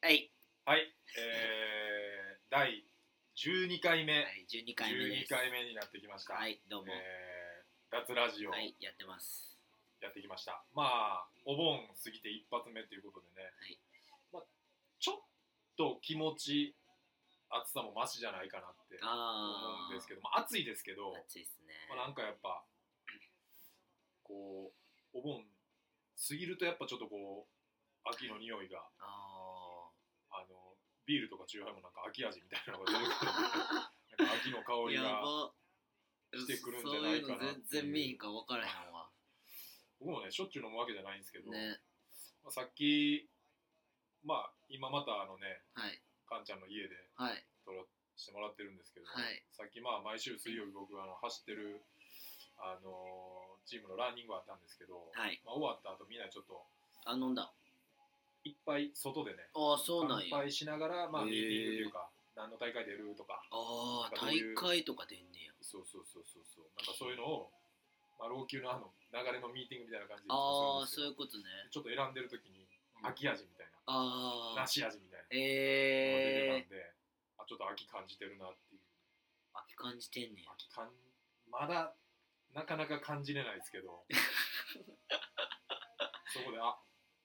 はい、はい、えー、第12回目、はい、12回目です。12回目になってきました。はいどうも、えー、脱ラジオ。はいやってます。やってきました。まあ、お盆過ぎて一発目ということでね、はい。まあ、ちょっと気持ち、暑さもマシじゃないかなって思ああうんですけど、まあ、暑いですけど、暑いですね、まあ、なんかやっぱ、こう、お盆過ぎるとやっぱちょっとこう、秋の匂いが、ああのビールとかチューハイもなんか秋味みたいなのが出てくるんでなんか秋の香りが ば。してくるんじゃないかなそういう。の全然見えへんか分からへんわ。僕もねしょっちゅう飲むわけじゃないんですけど、ね。まあ、さっきまあ今またあのねはい。カンちゃんの家ではい。撮らしてもらってるんですけど、はい。さっきまあ毎週水曜日僕あの走ってるあのチームのランニングあったんですけど、はい。まあ、終わった後みんなちょっとあ飲んだいっぱい外でねああそうなんや。乾杯しながら、まあ、ミーティングというか何の大会出るとかああ大会とか出んねや。そうそうそうそうそう。なんかそういうのを、まあ、老朽のあの流れのミーティングみたいな感じでああそういうことね。ちょっと選んでる時にうん。秋味みたいな、ああ梨味みたいなええてたんで、あちょっと秋感じてるなっていう。秋感じてんねや。秋感まだなかなか感じれないですけど そこであ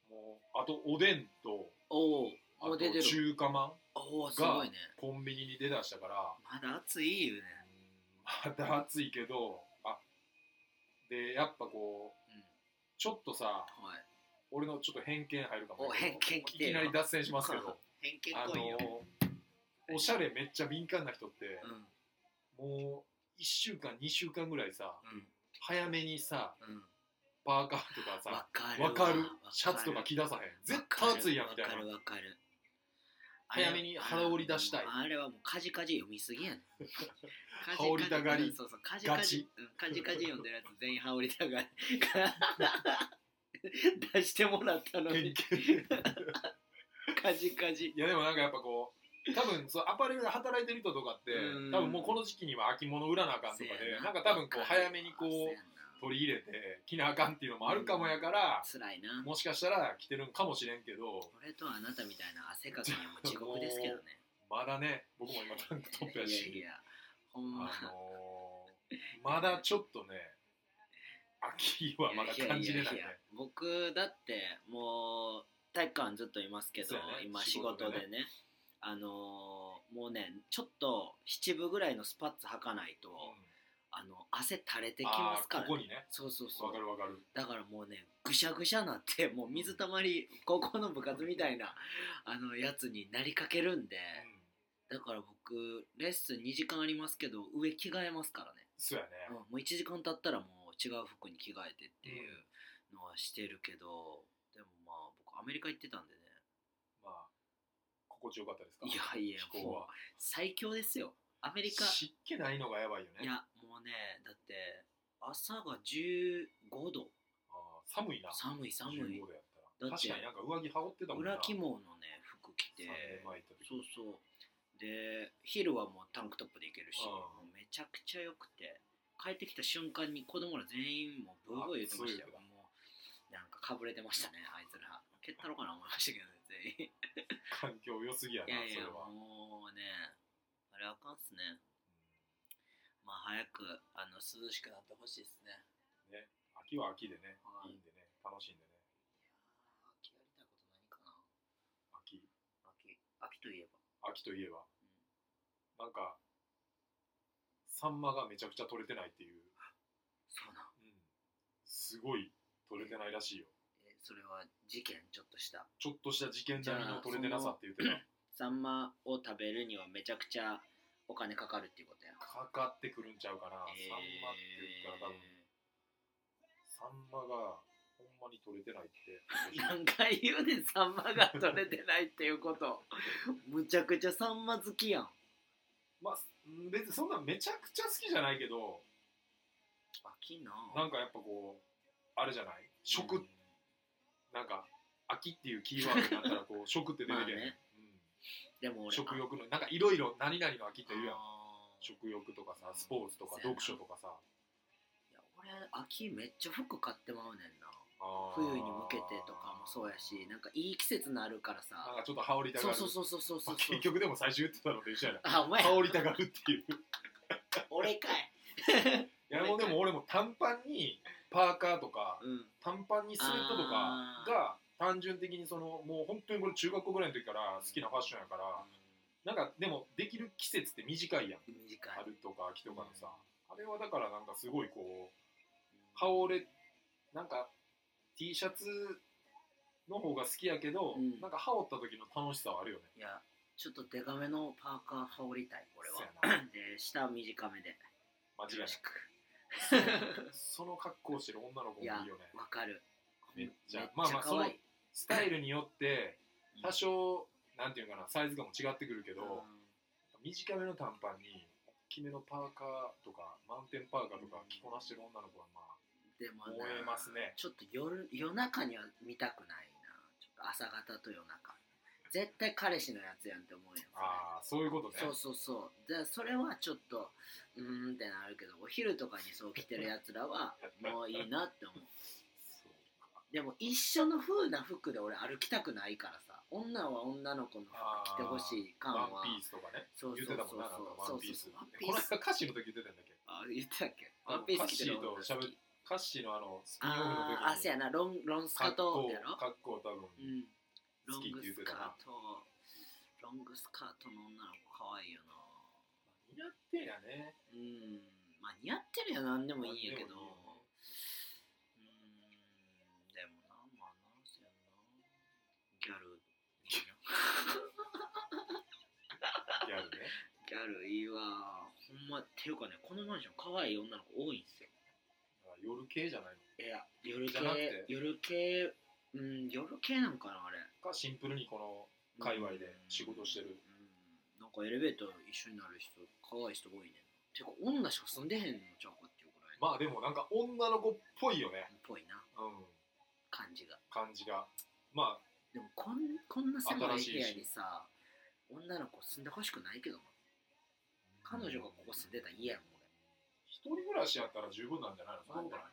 もうあとおでんとおおあと中華まんおおすごいね。コンビニに出だしたから。まだ暑いよね。うんまだ暑いけどあでやっぱこううん。ちょっとさはい。俺のちょっと偏見入るかもしれないきなり脱線しますけど。偏見あのおしゃれめっちゃ敏感な人ってうん。もう1週間2週間ぐらいさうん。早めにさうんパーカーとかさわかるわ。かる。わシャツとか着出さへん。絶対暑いやんみたいわかなるわかる。早めに腹織り出したい。あれはもうカジカジ読みすぎやねん。カジカジ羽織りたがり。そうそうカジカジうんカジカジ読んでるやつ全員羽織りたがり。出してもらったの偏に見カジカジ。いやでもなんかやっぱこう多分そうアパレルで働いてる人とかってうん。多分もうこの時期には秋物売らなあかんとかせやでなんか多分こう早めにこう取り入れて着なあかんっていうのもあるかもやから辛いな。もしかしたら着てるんかもしれんけど俺とあなたみたいな汗かきにはもう地獄ですけどね。まだね僕も今タンクトップやいやいしやほんま。あのーまだちょっとね秋はまだ感じれないね。ややや僕だってもう体育館ずっといますけど、そうやね。今仕仕事でね。事でね。あのーもうねちょっと七分ぐらいのスパッツ履かないと、うんあの汗垂れてきますから、あーここにね。そうそうそう。わかるわかる。だからもうねぐしゃぐしゃなってもう水たまり 高校の部活みたいなあのやつになりかけるんでだから僕レッスン2時間ありますけど上着替えますからね。そうやうんねもう1時間経ったらもう違う服に着替えてっていうのはしてるけど、でもまあ僕アメリカ行ってたんでね。まあ心地よかったですか？いやいやもう最強ですよ。アメリカ。湿気ないのがやばいよね。いやねだって朝が15度。あー寒いな。寒い寒い。15度やったら。だって確かになんか上着羽織ってたもんな。裏肝のね服着て。3年前行った時。そうそう。で昼はもうタンクトップで行けるしめちゃくちゃ良くて。帰ってきた瞬間に子供ら全員もうブーブー言ってましたよ。あそういうもうなんかかぶれてましたねあいつら。蹴ったろかな思いましたけどね。全 員環境良すぎやいやいそれは。もうねあれあかんっすねまあ早くあの涼しくなってほしいですね。うんね。秋は秋でねはい。いいんでね楽しんでね。秋やりたいこと何かな。秋。秋。秋といえば。秋といえば。なんかサンマがめちゃくちゃ取れてないっていう、そうなん。うん、すごい取れてないらしいよ。えそれは事件ちょっとした。ちょっとした事件並みの取れてなさって言ってたサンマを食べるにはめちゃくちゃお金かかるっていうことやかかってくるんちゃうかな、えー。サンマって言ったら多分。サンマがほんまに取れてないって。何回言うねん。サンマが取れてないっていうこと。むちゃくちゃサンマ好きやん。まあうん別にそんなめちゃくちゃ好きじゃないけど秋な。なんかやっぱこうあれじゃない？食、うん。なんか秋っていうキーワードになったらこう食って出てけん、まあね。でもうん、俺食欲のなんかいろいろ何々の秋って言うやん食欲とかさスポーツとか読書とかさ。いや俺秋めっちゃ服買ってまうねんな。冬に向けてとかもそうやしなんかいい季節になるからなんさかちょっと羽織りたがる。そうそうそうそうそうそうまあ結局でも最初言ってたのと一緒やな。あお前羽織りたがるっていう。俺かい。いやもうでも俺も短パンにパーカーとかうん。短パンにスウェットとかが単純的にそのもう本当にこれ中学校ぐらいの時から好きなファッションやからなんかでもできる季節って短いやん。短い。春とか秋とかのさ。あれはだからなんかすごいこう羽織れなんか T シャツの方が好きやけど、うん。なんか羽織った時の楽しさはあるよね。いやちょっとデカめのパーカー羽織りたい俺は。そうやな。で下短めで。間違いなく。その格好してる女の子もいいよね。わかる。めっちゃ。まあまあ可愛い。スタイルによってうん。多少なんていうかなサイズ感も違ってくるけど、うん。短めの短パンに大きめのパーカーとかマウンテンパーカーとか着こなしてる女の子はまあでもな燃えますね。ちょっと夜夜中には見たくないな。ちょっと朝方と夜中。絶対彼氏のやつやんって思うやん。ああそういうことね。そうそうそう。でそれはちょっとうーんってなるけどお昼とかにそう着てるやつらは もういいなって思う。でも一緒の風な服で俺歩きたくないからさ女は女の子の服着てほしい感は。ワンピースとかね。そうそうそうそう。そうそうこの間歌詞の時言ってたんだっけ？あ言ってたっけ？ワンピース着てる女カッシーのあのスピンオフの時に。あそうやな。ロンロンスカートやろ？格好多分。うん。ロングスカート。ロングスカートの女の子可愛いよな。似合ってんやね。うん。まあ似合ってるやなんでもいいんやけどギャルね。ギャルいいわ。ほんまっていうかねこのマンション可愛い女の子多いんすよ。あ夜系じゃないの？いや夜じゃなくて？系夜系うん夜系なんかなあれ。かシンプルにこの界隈で仕事してる。うん。なんかエレベーター一緒になる人可愛い人多いね。てか女しか住んでへんのちゃうかっていうぐらい。まあでもなんか女の子っぽいよね。っぽいな。うん。感じが。感じが。まあでもこんこんな狭い部屋にさ女の子住んでほしくないけどな。彼女がここ住んでたら嫌やもん一人暮らしやったら十分なんじゃないの？そんなことない？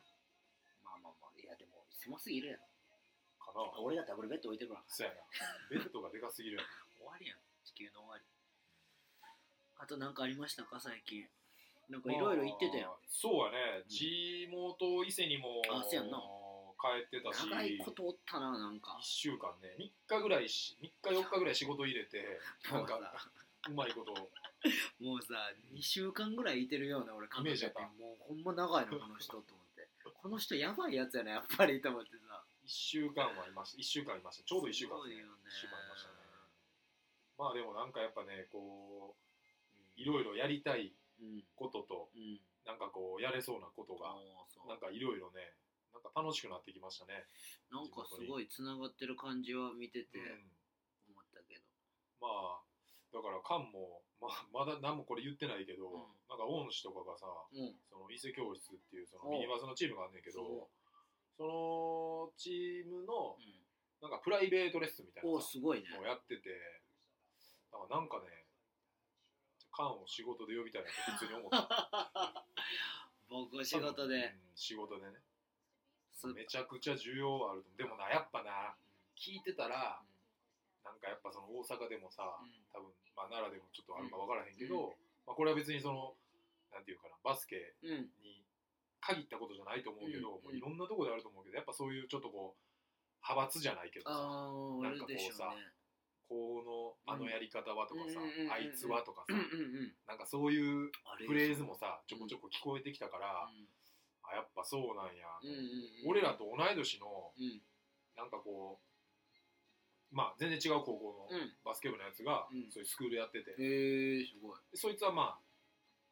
俺まあまあまあ。いやでも狭すぎるやろ。かな。俺がダブルベッド置いてくるわそうやな。ベッドがでかすぎるやん 終わりやん。地球の終わり。あと何かありましたか？最近。なんかいろいろ言ってたやん。まあそうやね。地元伊勢にもあそうやんな帰ってたし長いことおったななんか。1週間ね。3日ぐらいし3日4日ぐらい仕事入れて なんかもうまいこと。もうさ2週間ぐらいいてるような俺イメージやった。もうほんま長いなこの人と思って。この人やばいやつやなやっぱりと思ってさ。1週間はいました。1週間いました。ちょうど1週間ですね。すね。1週間いましたね。まあでもなんかやっぱねこういろいろやりたいうんこととうん。なんかこうやれそうなことがう。なんかいろいろねなんか楽しくなってきましたね、なんかすごいつながってる感じは見ててうん。思ったけど、まあだからカンも、まあ、まだ何もこれ言ってないけど、うん。なんか恩師とかがさうん。その伊勢教室っていうそのおミニバスのチームがあんねんけどそそのチームのう、うん。なんかプライベートレッスンみたいおなさすごいね。のをやっててだからなんかねカンを仕事で呼びたいなって普通に思った。僕仕事で。うん仕事でねめちゃくちゃ需要はあると思う。でもなやっぱな聞いてたらなんかやっぱその大阪でもさ、うん。多分、まあ、奈良でもちょっとあるか分からへんけど、まあ、これは別にそのなんていうかなバスケうん。に限ったことじゃないと思うけど、うん。もういろんなところであると思うけどやっぱそういうちょっとこう派閥じゃないけどさなんかこうさね。このあのやり方はとかさ、うんあいつはとかさ、なんかそういうフレーズもさちょこちょこ聞こえてきたから、うあやっぱそうなんやとんうんうん俺らと同い年のうん。なんかこうまあ全然違う高校のうん。バスケ部のやつが、うん。そういうスクールやってて、へえすごい。でそいつはまあ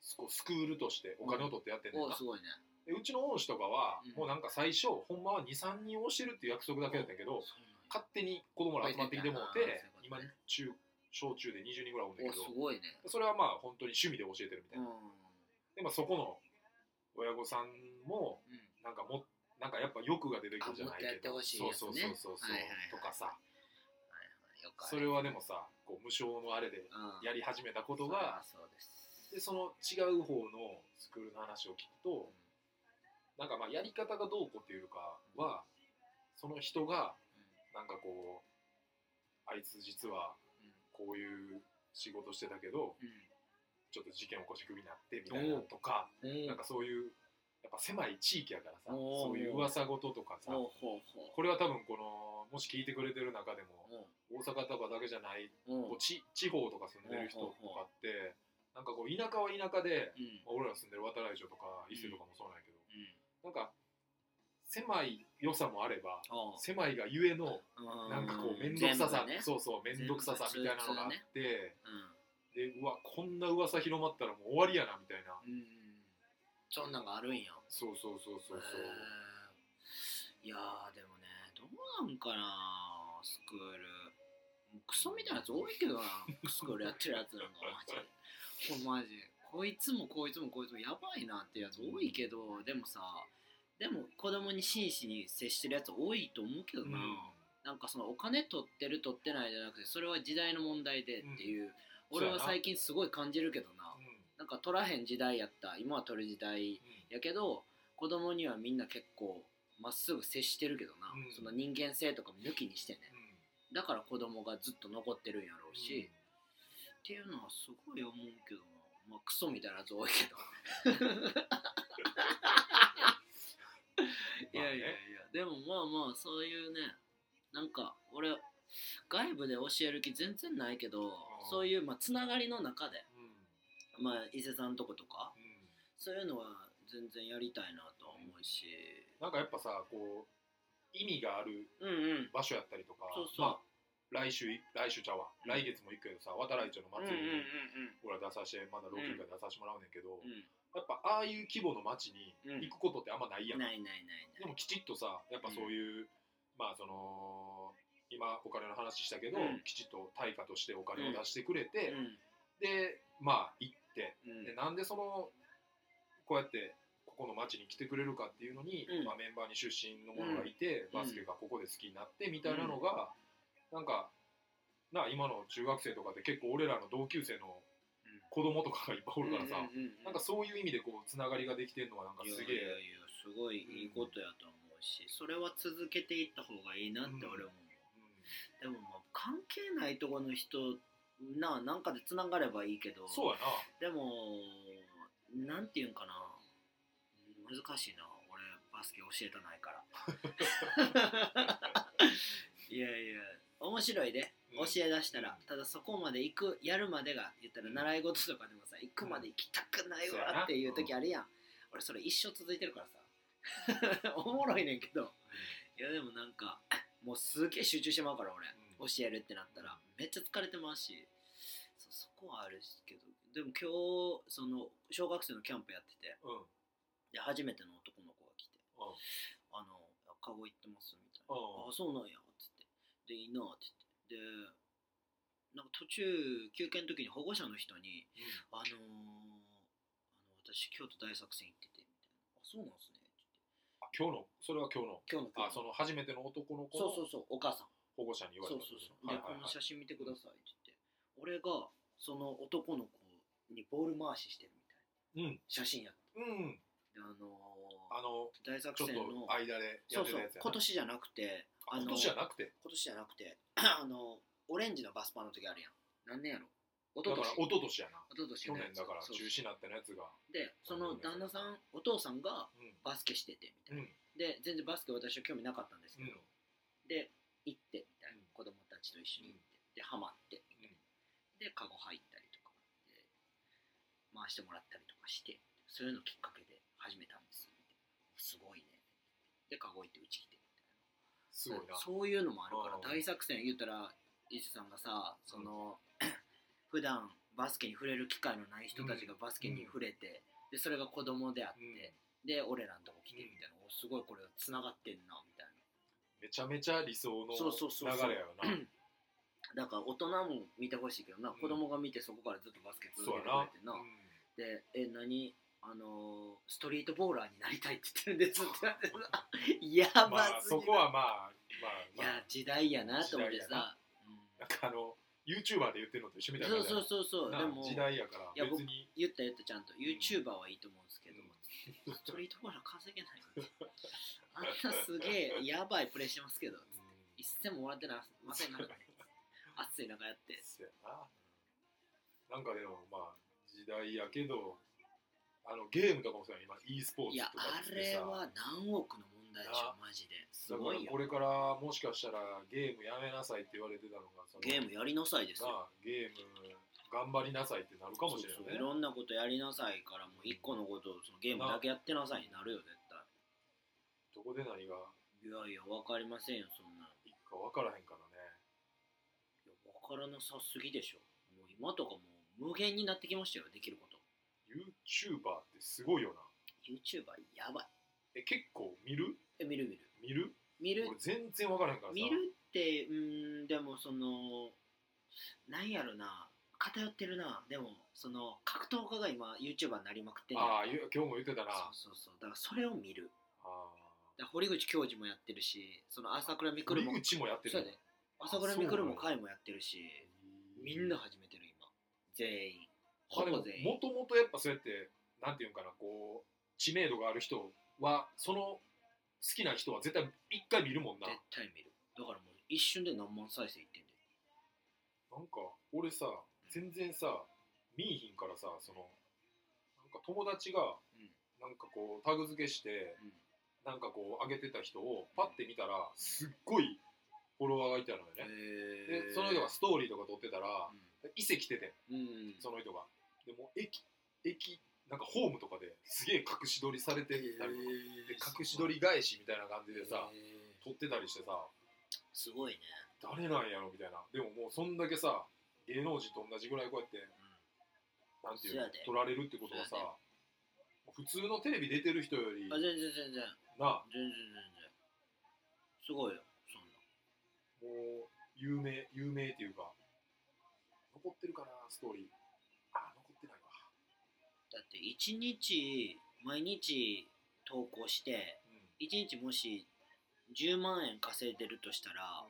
すこうスクールとしてお金を取ってやってんねんな、おすごいね。でうちの恩師とかは、うん。もうなんか最初ほんまは23人教えるっていう約束だけだったけど勝手に子供ら集まってきてもうて今中小中で20人ぐらいおるんだけどおすごいね。それはまあ本当に趣味で教えてるみたいな、うん。でまあそこの親御さんもうん。なんかもなんかやっぱ欲が出てくるじゃないけど。あもっとやってほしいやつそうねそうそうそうそう、はいはいはいとかさ。はいはい。それはでもさこう無償のあれでうん。やり始めたことがそうです。でその違う方のスクールの話を聞くとなんかまあやり方がどうこうっていうかはその人がなんかこうあいつ実はこういう仕事してたけどちょっと事件起こしクビになってみたいなとかう。んう。んなんかそういうやっぱ狭い地域やからさそういう噂事とかさこれは多分このもし聞いてくれてる中でもう大阪とかだけじゃないうん。こう地地方とか住んでる人とかってなんかこう田舎は田舎で、うん。まあ俺ら住んでる渡来町とか伊勢とかもそうなんやけど、うん。なんか狭い良さもあれば狭いがゆえのなんかこう面倒くささ、そうそう面倒くささみたいなのがあって、うでうわこんな噂広まったらもう終わりやなみたいな、んうんそんなんがあるんや。そうそうそうそうそう、へー。いやーでもねどうなんかなスクール。クソみたいなやつ多いけどなスクールやってるやつなんか。マジ。でほんまマジ。こいつもこいつもこいつもやばいなってやつ多いけどでもさでも子供に真摯に接してるやつ多いと思うけどな、なんかそのお金取ってる取ってないじゃなくてそれは時代の問題でっていう、うん。俺は最近すごい感じるけどな、うんなんか取らへん時代やった。今は取る時代やけど子供にはみんな結構まっすぐ接してるけどな、うん。その人間性とかも抜きにしてね。うん。だから子供がずっと残ってるんやろうし、うん。っていうのはすごい思うけどな。まあクソみたいなやつ多いけど。いやいやいや。でもまあまあそういうねなんか俺外部で教える気全然ないけどそういうまあつながりの中でうんまあ伊勢さんとことかうん。そういうのは全然やりたいなとは思うし。なんかやっぱさこう意味があるうんうん。場所やったりとかそうそう。まあ、来週来週ちゃうわ。来月も行くけどさ渡来町のうんうん祭りにうん。俺ら出させてまだ老朽化出させてもらうねんけど、うん。やっぱああいう規模の町に行くことってあんまないやん、ないないないない。でもきちっとさやっぱそういう、まあその今お金の話したけど、うん。きちっと対価としてお金を出してくれて、うん。でまあ行ってうん。でなんでそのこうやってここの町に来てくれるかっていうのに、うん。まあ、メンバーに出身の者がいて、うん。バスケがここで好きになってみたいなのが、なんかな今の中学生とかで結構俺らの同級生の子供とかがいっぱいおるからさ、うんうんうんなんかそういう意味でこうつながりができてるのはなんかすげいやいやえいやすごいいいことやと思うし、それは続けていった方がいいなって俺思う、でもまあ関係ないところの人ななんかでつながればいいけど。そうやでもなんていうんかな。難しいな。俺バスケ教えたないから。いやいや面白いで。うん。教え出したら、うん。ただそこまで行くやるまでが言ったら習い事とかでもさ行くまで行きたくないわっていう時あるやん、俺それ一生続いてるからさ。おもろいねんけど。いやでもなんかもうすげえ集中してまうから俺、うん。教えるってなったらめっちゃ疲れてますしそそこはあるけどでも今日その小学生のキャンプやっててうん。うんで初めての男の子が来てうん「あのカゴ行ってます」みたいな。うん。ああそうなんや」っつって「でいいな」って言って。でなんか途中休憩の時に保護者の人に「あのー、あの私京都大作戦行ってて」みたいな「あそうなんすね」って。あ今日の？それは今日の。今日のあその初めての男の子のそうそうそうお母さん。保護者に言われたそうそうそう、で、はいはいはい。この写真見てくださいって言って。俺がその男の子にボール回ししてるみたいな。うん。写真やった。うんであのーあの大作戦のと間でやそうそうってたやつやな。今年じゃなくてあ今年じゃなくて？今年じゃなくて あのオレンジのバスパーの時あるやん。何年やろ？一だから昨年一昨年やな。一昨年去年だからそう中止になったやつが。でその旦那さんお父さんがうん。バスケしててみたいな、うん。で全然バスケ私は興味なかったんですけど、うん。で行ってみたいな、うん。子供たちと一緒に行って、でハマってでカゴ入ったりとかで回してもらったりとかしてそういうのきっかけで始めたんですすごいね。でカゴ行ってうち来てみたいな。すごいな。そういうのもあるからうん。大作戦言ったら伊勢さんがさその、普段バスケに触れる機会のない人たちがバスケに触れて、でそれが子供であって、うんで俺らのとこ来てみたいな、おすごいこれつながってんなみたいめちゃめちゃ理想のそうそうそう流れやよなな だから大人も見てほしいけどな、うん。子供が見てそこからずっとバスケ続けてくれてな、でえ何？あのーストリートボーラーになりたいって言ってるんですってやうん。まあばすぎる。そこはまあまあいまあ。や時代やなと思って時代やさ、なんかあの YouTuber で言ってるのと一緒みたいな。そうそうそうそう。なでも時代やからいや別に。言った言ったちゃんと。YouTuber はいいと思うんですけど、うん。ストリートボーラー稼げないあんなすげえやばいプレーしてますけど一銭ももらってなませんなんか暑い中やって。そうやな。なんかでもまあ時代やけどあのゲームとかもそうやん。今 e スポーいやツとかあってさ。れは何億の問題でしょなマジで。すだかごいよ。らこれからもしかしたらゲームやめなさいって言われてたのがそのゲームやりなさいですよ。なあゲーム頑張りなさいってなるかもしれないね。そうそういろんなことやりなさいからもう一個のことをそのゲームだけやってなさいになるよ絶対。どこで何が？いやいや分かりませんよそんないいか分からへんかからなさすぎでしょ。もう今とかもう無限になってきましたよできること。YouTuber ってすごいよな。YouTuber やばい。え結構見る？え見る見る。見る？見る。俺全然分からへんからさ。見るってうーんでもそのなんやろな。偏ってるな。でもその格闘家が今 YouTuber になりまくってんああゆ今日も言ってたな。そうそうそう。だからそれを見る。あだから堀口教授もやってるしその朝倉未来も。堀口もやってるそうやで朝倉未来も会もやってるしみんな始めてる今。全員。ほぼ全員。もともとやっぱそうやってなんていうんかなこう知名度がある人はその好きな人は絶対一回見るもんな。絶対見る。だからもう一瞬で何万再生いってんでなんか俺さ全然さ見いひんからさそのなんか友達がうん。なんかこうタグ付けしてうん。なんかこう上げてた人をパッて見たらすっごいフォロワーがいたのよね。へでその人がストーリーとか撮ってたら伊勢来ててん。うん、うん、その人が。でも駅駅なんかホームとかですげえ隠し撮りされてたりとか。で隠し撮り返しみたいな感じでさへー。撮ってたりしてさ。すごいね、誰なんやろみたいな。でももうそんだけさ芸能人と同じぐらいこうやってなんていうの撮られるってことはさ普通のテレビ出てる人よりあ全然全然。な全然全然。すごいよもう有名有名っていうか。残ってるかなストーリー。あ残ってないわ。だって1日毎日投稿してうん。1日もし10万円稼いでるとしたら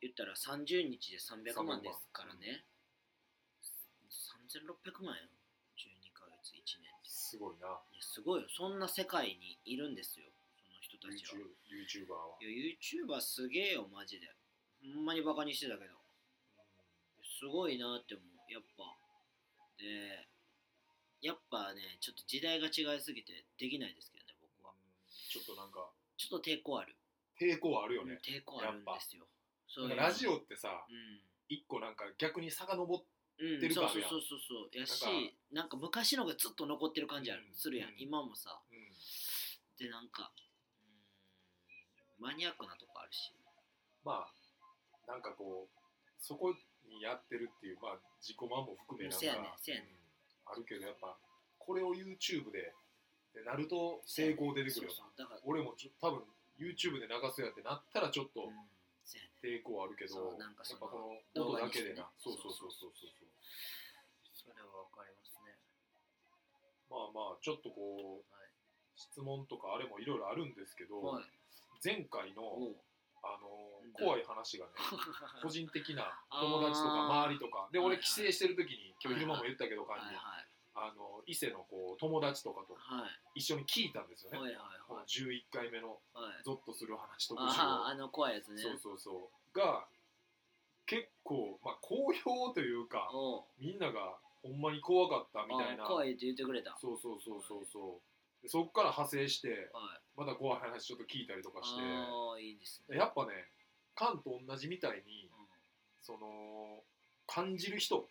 言ったら30日で300万ですからね。3600万。円？12ヶ月1年って。すごいな。いやすごいよ。そんな世界にいるんですよ人たちは。YouTube YouTuber は。いや YouTuber すげえよマジで。ほんまにバカにしてたけど。すごいなって思う。やっぱ。でやっぱねちょっと時代が違いすぎてできないですけどね僕は。ちょっとなんか。ちょっと抵抗ある。抵抗あるよね、抵抗あるんですよ。そうラジオってさうん。一個なんか逆に遡っうんてる感あるやんそうそうそうそうそう。やしなんか。昔のがずっと残ってる感じある、うん。するやん、うん。今もさ。うん。でなんかうんマニアックなとこあるし。まあなんかこうそこにやってるっていうまあ自己満も含めなんか、せやねやねん。うんあるけどやっぱこれを YouTube でってなると成功出てくるよな。そうそう。だから俺もちょ多分 YouTube で流すやってなったらちょっとうん抵抗あるけど、なんかやっぱこの音だけでな。ね。そうそう。そうそうそう。それはわかりますね。まあまあちょっとこう、はい。質問とかあれもいろいろあるんですけど、はい前回のあのうん。怖い話がね 個人的な友達とか周りとか。で俺はいはい。帰省してる時に今日昼間も言ったけど感じはい。はいあの伊勢のこう友達とかとはい。一緒に聞いたんですよね、はいはいはい。11回目のはい。ゾッとする話特集をあああの怖いやつね。そうそうそう。が結構、まあ、好評というかみんながほんまに怖かったみたいな。あ怖いって言ってくれた。はいそうそうそうそうそう。でそっから派生してあまた怖い話ちょっと聞いたりとかして。あいいですね。やっぱねカンと同じみたいにうん。その感じる人。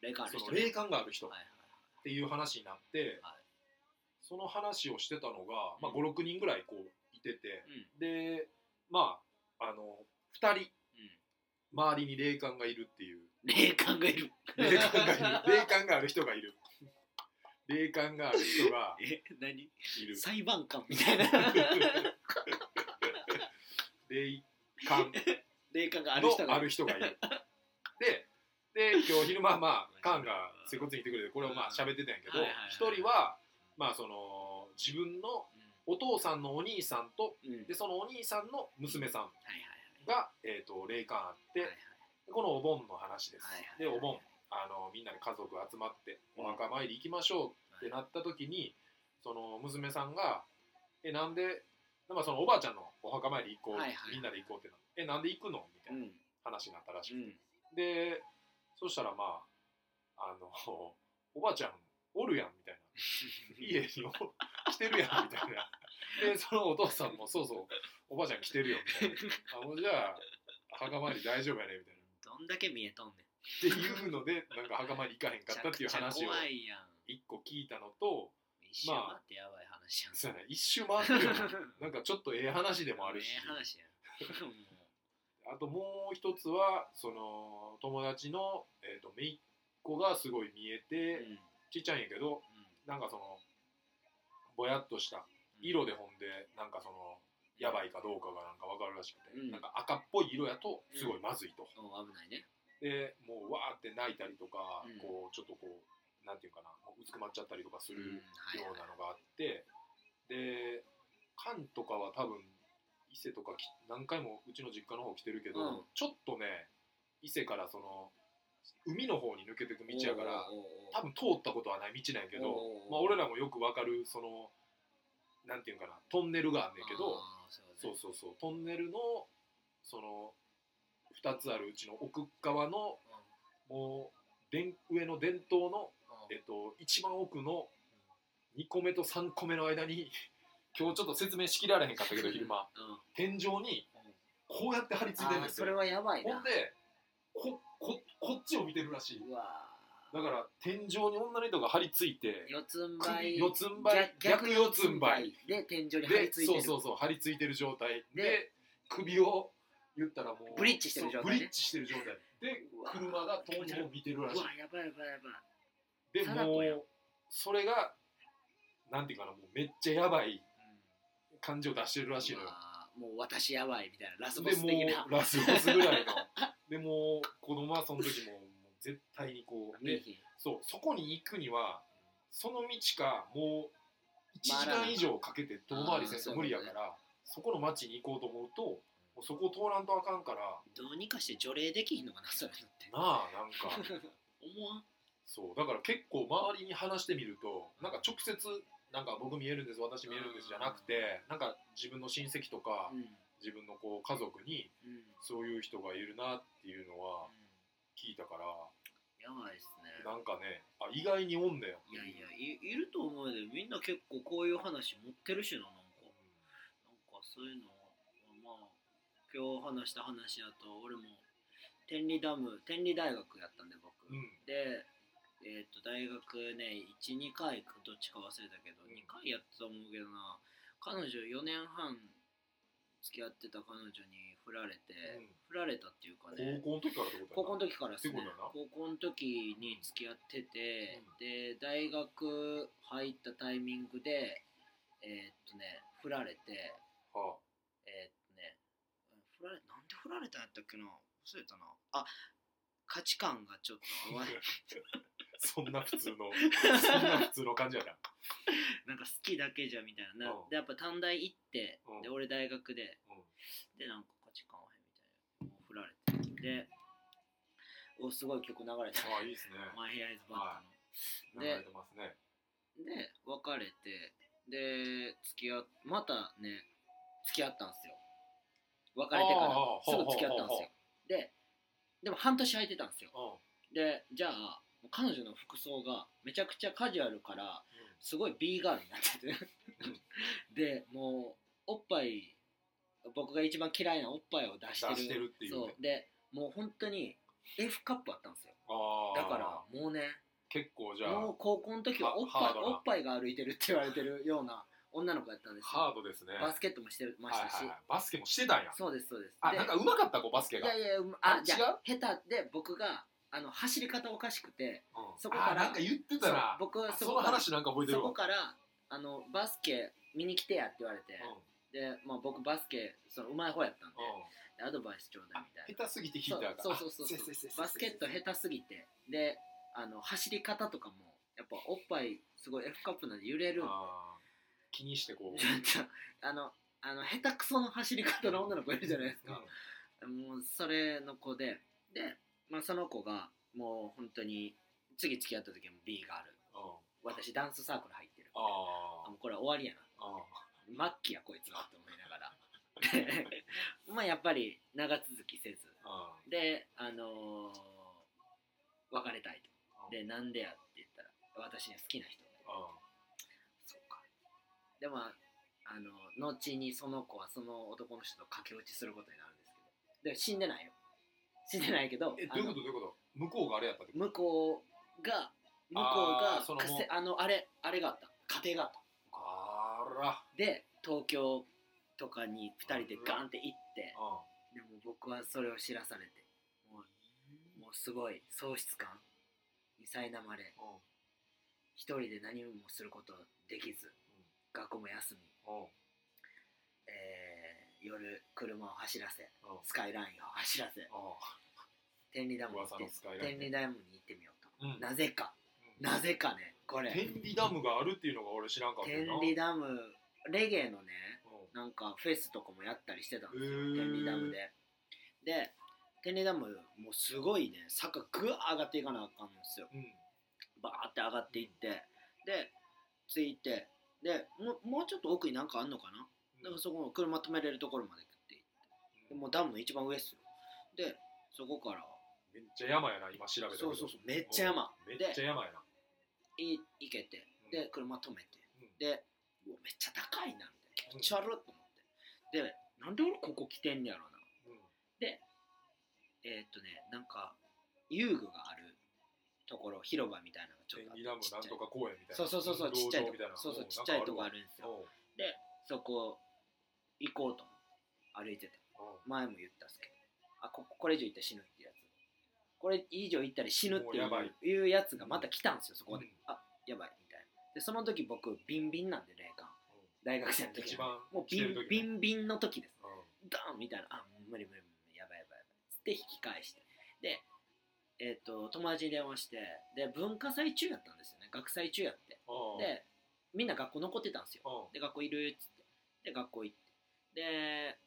霊感ある人その霊感がある人。っていう話になって、はい。その話をしてたのが、まあ、うん56人ぐらいこういてて、うん。でまああの2人。周りに霊感がいるっていう。霊感がいる。霊感がいる。霊感がある人がいる霊感がある人が え何？いる。裁判官みたいな。霊感。霊感がある人が。のある人がいる。でで今日昼間まあカンが接骨に来てくれてこれをまあ喋ってたんやけどはいはいはい。一人はまあその自分のお父さんのお兄さんとうん。うんでそのお兄さんの娘さんはいはいはい。が、えー、と霊感あって、はいはい。このお盆の話です、はいはいはい。でお盆あのみんなで家族集まってお墓参り行きましょうってなった時にその娘さんが「えなんでなんかそのおばあちゃんのお墓参り行こう、はいはいみんなで行こう」ってなえなんで行くの?」みたいなうん。話になったらしくて、うん。でそしたらまああのおばあちゃんおるやんみたいな。家にお来てるやんみたいな。でそのお父さんもそうそうおばあちゃん来てるよみたいな。あもうじゃあ墓参り大丈夫やねみたいな。どんだけ見えとんねんっていうのでなんか墓参り行かへんかったっていう話を一個聞いたのと一周待ってやばい話やん。そうやね一周回ってるよ。ななんかちょっとええ話でもあるし。ええ話やあともう一つはその友達の、えー、と姪っ子がすごい見えうて、うん。ちっちゃいんやけどなんかそのぼやっとした色でほんでなんかそのやばいかどうかがなんか分かるらしくて、うん。なんか赤っぽい色やとすごいまずいと、お危ないねでもうわーって泣いたりとか、うん。こうちょっとこうなんていうかなもううずくまっちゃったりとかするうんよはい。はいうなのがあって、で缶とかは多分伊勢とかき何回もうちの実家の方来てるけど、うん。ちょっとね伊勢からその海の方に抜けていく道やから多分通ったことはない道なんやけど、まあ、俺らもよくわかるそのなんていうんかなトンネルがあんねんけどあーそうね。そうそうトンネルのその2つあるうちの奥側のもう電上の電灯の、うん。えっと、一番奥の2個目と3個目の間に今日ちょっと説明しきられへんかったけど昼間。うん。天井にこうやって張り付いてるんですよ。それはやばいな。んほでこここっちを見てるらしい。だから天井に女の人が張り付いて四つん這い首四つん這い逆逆四つん這い。で天井に張りで付いてる。そうそうそう張り付いてる状態。でで首を言ったらもうブリッジしてる状態ね。ブリッジしてる状態。で車が遠くを見てるらしい。やばいやばいやばい。でもうそれがなんていうかなもうめっちゃやばい感じを出してるらしいのよ。うわもう私やばいみたいなラスボス的な。うラスボスぐらいの。でもう子供はその時ももう絶対にこうでそうそこに行くにはその道かもう1時間以上かけて遠回りせんと無理やからそこの町に行こうと思うともうそこを通らんとあかんから。どうにかして除霊できひんのかなそういうのって。なあなんか。思わん。そうだから結構周りに話してみるとなんか直接なんか僕見えるんです私見えるんですじゃなくてなんか自分の親戚とかうん。自分のこう家族にうん。そういう人がいるなっていうのは聞いたから。やばいっすね。なんかねあ意外におんねや。いやいやいいると思うでみんな結構こういう話持ってるしななんか。なんかそういうの今日話した話だと俺も天理ダム天理大学やったんで僕、うん。でえっ、と大学ね12回かどっちか忘れたけど、うん。2回やったと思うけどな彼女4年半付き合ってた彼女に振られて、うん。振られたっていうかね高校の時からってこと高校の時時からですね。高校の時に付き合ってて、で大学入ったタイミングでえーっとね振られてはえーっとね振られなんで振られたんやったっけな？忘れたな。あ価値観がちょっと合わない。あ、そんな普通の そんな普通の感じやな。なんか好きだけじゃみたいな。なうん。でやっぱ短大行ってうん。で俺大学で。うん。でなんか価値観合わへんみたいな。もう振られて。でおすごい曲流れた。あいいですね。マイヘアイズバッはドの、流れてますね。で別れて。で付き合っまたね付き合ったんですよ別れてからすぐ付き合ったんですよ。ででも半年空いてたんですよ。うん。でじゃあ彼女の服装がめちゃくちゃカジュアルからすごい B ガールになってて。でもうおっぱい僕が一番嫌いなおっぱいを出してる。出してるっていうね。そう。でもう本当に F カップあったんですよ。だからもうね。結構じゃあもう高校の時ははおっぱいおっぱいが歩いてるって言われてるような女の子やったんですよ。ハードですね。バスケットもしてましたし、はいはいはい、バスケもしてたんや。そうですそうです。であなんかうまかった子バスケが。いやいやうまああじゃあ違下手で僕があの走り方おかしくてうん。そこからあなんか言ってた僕はあそこからその話なんか覚えてるわ。そこからあのバスケ見に来てやって言われて、で、まあ、僕バスケその上手い方やったんでうん。アドバイスちょうだいみたいな。下手すぎてヒーターがそうそうそうそう。バスケット下手すぎて。であの走り方とかもやっぱおっぱいすごい F カップなんで揺れるんで気にしてこう、ちょっとあのあの下手くその走り方の女の子いるじゃないですうんか、もうそれの子で。で、まあ、その子がもう本当に次付き合った時も B がある。私ダンスサークル入ってるああもうこれ終わりやな。あ末期やこいつはって思いながら。まあやっぱり長続きせず。あであのー別れたいと。あでなんでやって言ったら私には好きな人でもあの後にその子はその男の人と駆け落ちすることになるんですけど。で死んでないよ。死んでないけどえどういうこと？どういうこと？向こうがあれやったってこと？向こうが向こうがあーそのあのあれあれがあった。家庭があった。あら。で東京とかに2人でガンって行ってあでも僕はそれを知らされてもうもうすごい喪失感に苛まれうん。一人で何もすることできず学校も休み、う。んえー夜車を走らせう。んスカイラインを走らせあ天理ダムに行って天理ダムに行ってみようと、うん。なぜか。うん。なぜかねこれ。天理ダムがあるっていうのが俺知らんかった天理ダムレゲエのねう。なんかフェスとかもやったりしてたんですよ。天理ダムで。で天理ダムもうすごいね坂ぐわー上がっていかなあかんんですよ。んうん。バーって上がっていって。で着いてでもうもうちょっと奥になんかあんのかな？だからそこの車止めれるところまで食っていって。でもうダムの一番上っすよ。でそこから。めっちゃ山やな今調べたそうそうそうめっちゃ山。めっでちゃ山やな。い行けて。うん。で車止めて。うん。でうわめっちゃ高いなみたいな。気持ち悪っと思って。でなんで俺ここ来てんねやろな。うん。でえーっとねなんか遊具があるところ広場みたいなのがちょっとあってなんとか公園みたいな。そうそうそうそうちっちゃいとこそうそううんちっちゃいとこあるんですよ。わでそこ行こうと思って歩いてて。うん。前も言ったんですけど。あここれ以上行ったら死ぬってやつ。これ以上行ったら死ぬっていもうい。うやつがまた来たんですよそこで、うん。あやばいみたいな。でその時僕ビンビンなんで霊感。大学生の時もうビンビンビンの時です。うん。ダーンみたいな。あ無理無理無理。やばいやばいやばい。つって引き返して。でえっ、と友達に電話してで文化祭中やったんですよね。学祭中やって。うんでみんな学校残ってたんですよ。うんで学校いるっつって。で学校行って。で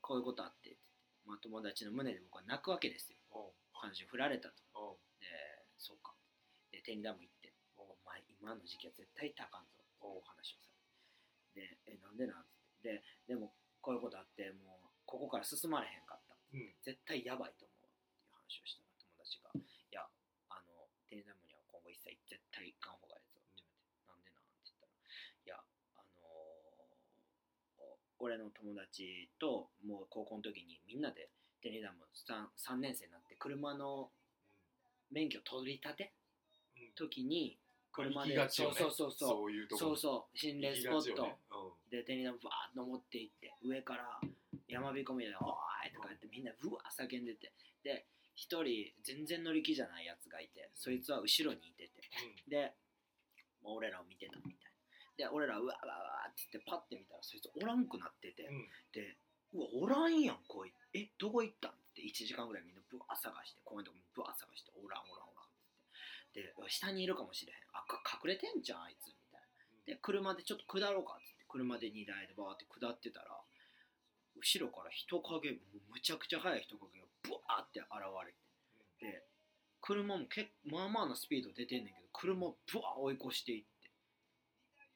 こういうことあってって。まあ、友達の胸で僕は泣くわけですよ。うん彼女に振られたと。うんでそうか。で天理ダム行って。お前今の時期は絶対行ったらあかんぞお話をされて。でえなんでなんつって。ででもこういうことあってもうここから進まれへんかったうん。絶対やばいと思うっていう話をしたら友達が「いやあの天理ダムには今後一切絶対行かんほうがいいぞ」って言われて「なんでなん?」って言ったら「いやあのーお俺の友達ともう高校の時にみんなで天理ダム 3, 3年生になって車の免許取り立てうん。時に車で、ね。そうそうそうそう。そうそう心霊スポット、ね。で天理ダムバーッと登っていって上から山びこみで「おーい!」とか言ってみんなうわー叫んでて。で一人全然乗り気じゃないやつがいてそいつは後ろにいてて。でもう俺らを見てたみたいな。で俺らうわうわうわって言ってパッて見たらそいつおらんくなってて、うん。うんでうわおらんやんこい。えどこ行ったんって1時間ぐらいみんなブワー探して公園とかもブワー探しておらんおらんおらんってで下にいるかもしれへん。あか隠れてんじゃんあいつみたいな。で車でちょっと下ろうかっつって車で荷台でバーって下ってたら後ろから人影むちゃくちゃ速い人影がブワーって現れてで車も結まあまあなスピード出てんねんけど車をブワー追い越していっ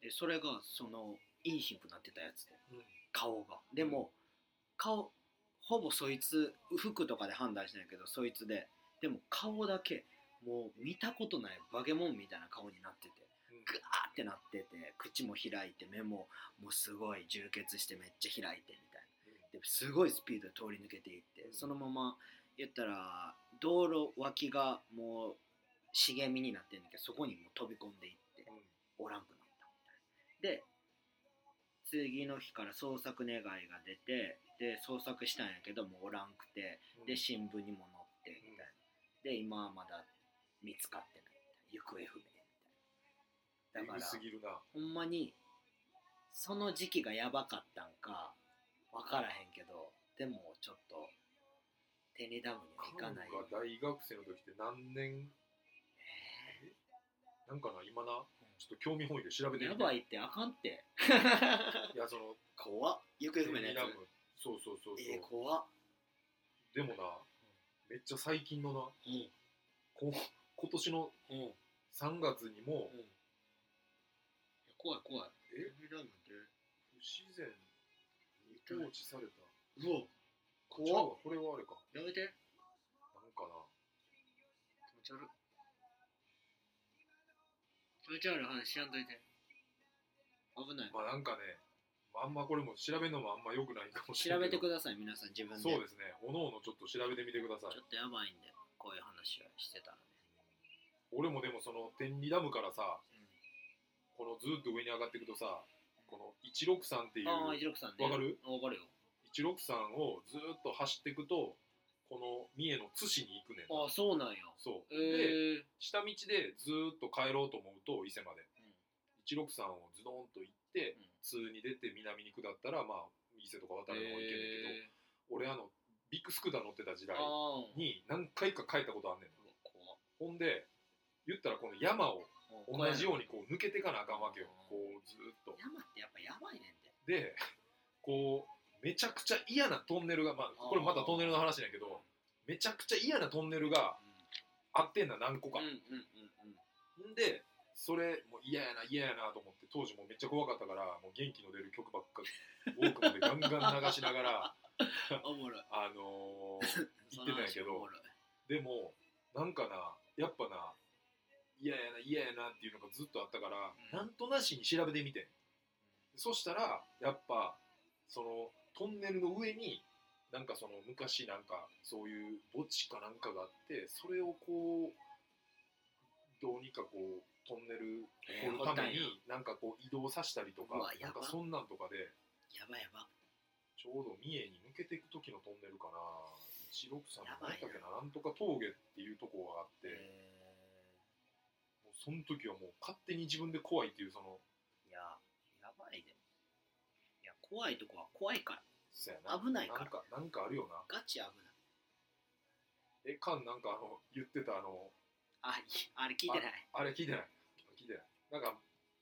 てでそれがそのいい皮膚になってたやつでうん。顔が。でも顔ほぼそいつ服とかで判断しないけどそいつででも顔だけもう見たことないバケモンみたいな顔になっててうん。グワーってなってて口も開いて目ももうすごい充血してめっちゃ開いてみたいなですごいスピードで通り抜けていって、うん。そのまま言ったら道路脇がもう茂みになってんだけどそこにもう飛び込んでいっておらんくなったみたいな。で次の日から捜索願いが出てで捜索したんやけどもうおらんくてうん。で新聞にも載ってみたいな。で今はまだ見つかってないみたいな。行方不明みたいな。だからほんまにその時期がやばかったんか分からへんけどでもちょっとテニダムには行かない大学生の時って何年？なんかな今なちょっと興味本位で調べてみて。やばいってあかんって。いやその怖っ。行方不明のやテニダム。そうそうそうそう、つえー、怖っ。でもなめっちゃ最近のなうん。こ今年のうん。3月にもうん。怖い怖い。え？扉なんて。不自然。に放置された。うわちゃうわこれはあれか。やめて。なんかな。気持ち悪い。気持ち悪い話しやんといて。危ない、まあなんかねあんまこれも調べるのもあんま良くないかもしれ調ないけど。べてください皆さん自分で。そうですね。おのおのちょっと調べてみてください。ちょっとやばいんでこういう話をしてたらね、俺もでもその天理ダムからさうん。このずっと上に上がっていくとさこの163っていうああ一六さんね。わかる？わかるよ。163をずっと走っていくとこの三重の津市に行くねんああそうなんや。そう、えで下道でずっと帰ろうと思うと伊勢まで。163をズドンと行ってうん。通に出て南に下ったらまあ伊勢とか渡るのが行けんねんけど、俺あのビッグスクーター乗ってた時代ああに何回か帰ったことあんねんほんで言ったらこの山を同じようににこう抜けていかなあかんわけよ。こうずっと。山ってやっぱやばいねんて。でこうめちゃくちゃ嫌なトンネルがまあこれまたトンネルの話なんやけどめちゃくちゃ嫌なトンネルがあってんな何個か。うんうんうんうん。んでそれもう嫌やな嫌やなと思って当時もうめっちゃ怖かったからもう元気の出る曲ばっかウォークマンでガンガン流しながら あのー、言ってたんやけどでもなんかなやっぱな嫌やな嫌やなっていうのがずっとあったから、うん。なんとなしに調べてみて。そしたらやっぱそのトンネルの上になんかその昔なんかそういう墓地かなんかがあってそれをこうどうにかこうトンネルえー掘るためになんかこう移動させたりとかなんかそんなんとかでやばいやば。ちょうど三重に抜けていく時のトンネルかな。163やの何だっけなな。んとか峠っていうとこがあって、その時はもう勝手に自分で怖いっていうそのーいややばいでいや怖いとこは怖いから。そやな。危ないから。なんかなんかあるよな。ガチ危ない。えカンなんかあの言ってたあのあいあれ聞いてない。あれ聞いてない。聞いてない。なんか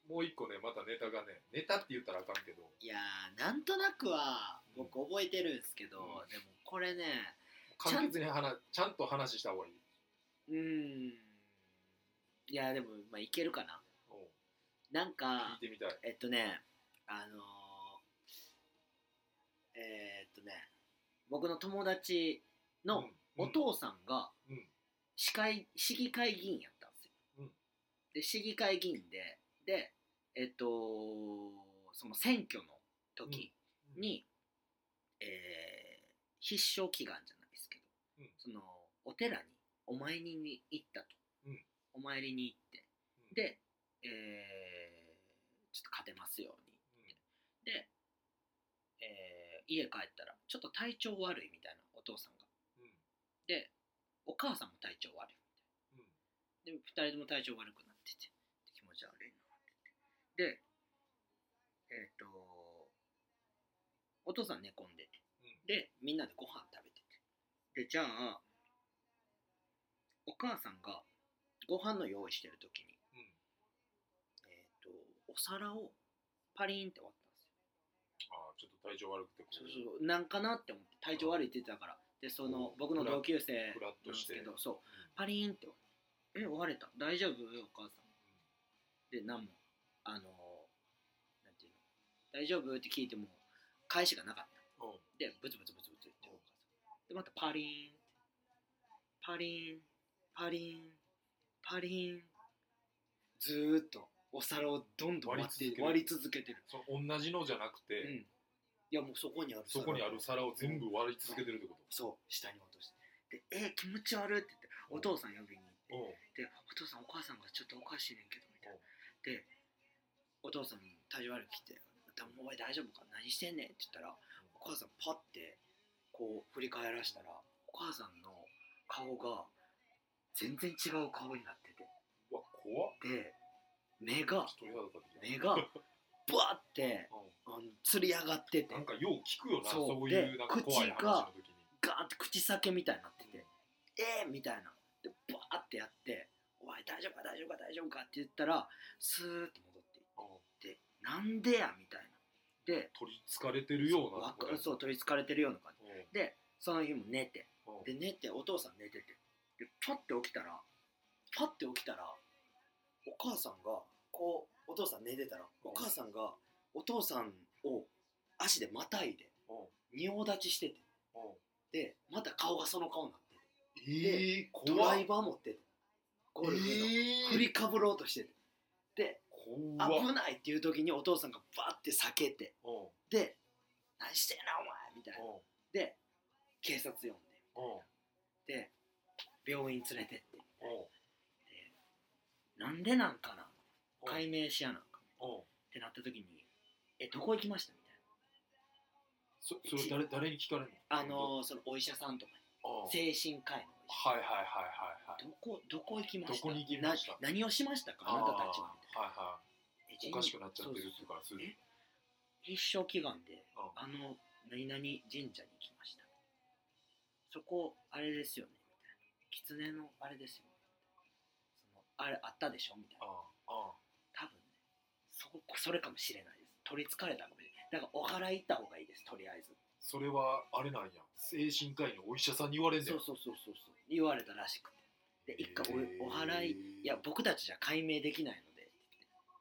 もう一個ねまたネタがねネタって言ったらあかんけど。いやーなんとなくは僕覚えてるんですけど、うん。でもこれね簡潔に話ちゃんと話した方がいい。うーんいやでもまあいけるかな。う。んなんか聞いてみたい。えっとねあのーえーっとね僕の友達のうんお父さんがうん。市会市議会議員やったんですよ、うん。で市議会議員ででえっとその選挙の時に、えー必勝祈願じゃないですけど、うん。そのお寺にお参りに行ったと、うんお参りに行って。うん。で、えーちょっと勝てますように。で、えー家帰ったらちょっと体調悪いみたいなお父さんが。うん。でお母さんも体調悪いうん。で2人とも体調悪くなってて気持ち悪いなってて。でえっ、とお父さん寝込んでて。うん。でみんなでご飯食べてて。でじゃあお母さんがご飯の用意してる時にうんえっ、とお皿をパリーンって割ったんですよ。あーちょっと体調悪くてこそうそうなんかなって思って体調悪いって言ってたから。でその僕の同級生フラッなんですとして。けどそうパリーンって割れえ割れた？大丈夫？お母さん。で何もあのなんていうの？大丈夫？って聞いても返しがなかった。でブツブツブツブツ言ってるお母さん。でまたパリーンパリーンパリーンパリーン。ずーっとお皿をどんどん割って割り続けてる。その同じのじゃなくうて、ん。いやもうそこにあるそこにある皿を全部割り続けてるってこと。そう下に落として。でえー、気持ち悪いって言ってお父さん呼びに行って。うん。でお父さんお母さんがちょっとおかしいねんけどみたいな。でお父さん体調悪く来て「お前大丈夫か何してんねん」って言ったらお母さんパッてこう振り返らしたらお母さんの顔が全然違う顔になってて。うわ怖っ。で目が目がバッて うあのつり上がってて。んなんかよう聞くよなそそうういうでなんか怖い話の時に。ガーって口裂けみたいになってて「えー!」みたいな。でバーってやって「おい大丈夫か大丈夫か大丈夫か」って言ったらスーッと戻っていうん。って「なんでや」みたいな。で取りつかれてるようなわかそう取りつかれてるような感じ。うん。でその日も寝て。うん。で寝てお父さん寝ててでパッて起きたらパッて起きたらお母さんがここうお父さん寝てたらお母さんがお父さんを足でまたいでうん。仁王立ちしてて。うん。でまた顔がその顔になってドライバー持ってて。ゴルフの、えー。振りかぶろうとしてて。で危ないっていう時にお父さんがバッて避けてうん。で「何してんなお前」みたいな。うん。で警察呼んで。うん。で病院連れてって。う。んなんでなんかな？うん解明しやなんか。う。んってなった時に「えどこ行きました?」みたいそそれ誰誰に聞かれるの？なあのーそのお医者さんとかう。ん精神科医のお医者はいはいはいはいはい。どこどこ行きました？どこに行きました？な何をしましたか？あなたたちはみたいはいはい。おかしくなっちゃってるっていうからすぐえ必勝祈願でうん。あの何々神社に行きました。そこあれですよね。みたいな狐のあれですよ。ねそのあれあったでしょ？みたいな。ああ多分ねそこそれかもしれないです。取りつかれたかもしれない。だからお祓い行った方がいいですとりあえず。それはあれなんや。精神科医のお医者さんに言われんねんそうそうそうそう。そう言われたらしくて。で一回おお祓いいや僕たちじゃ解明できないので。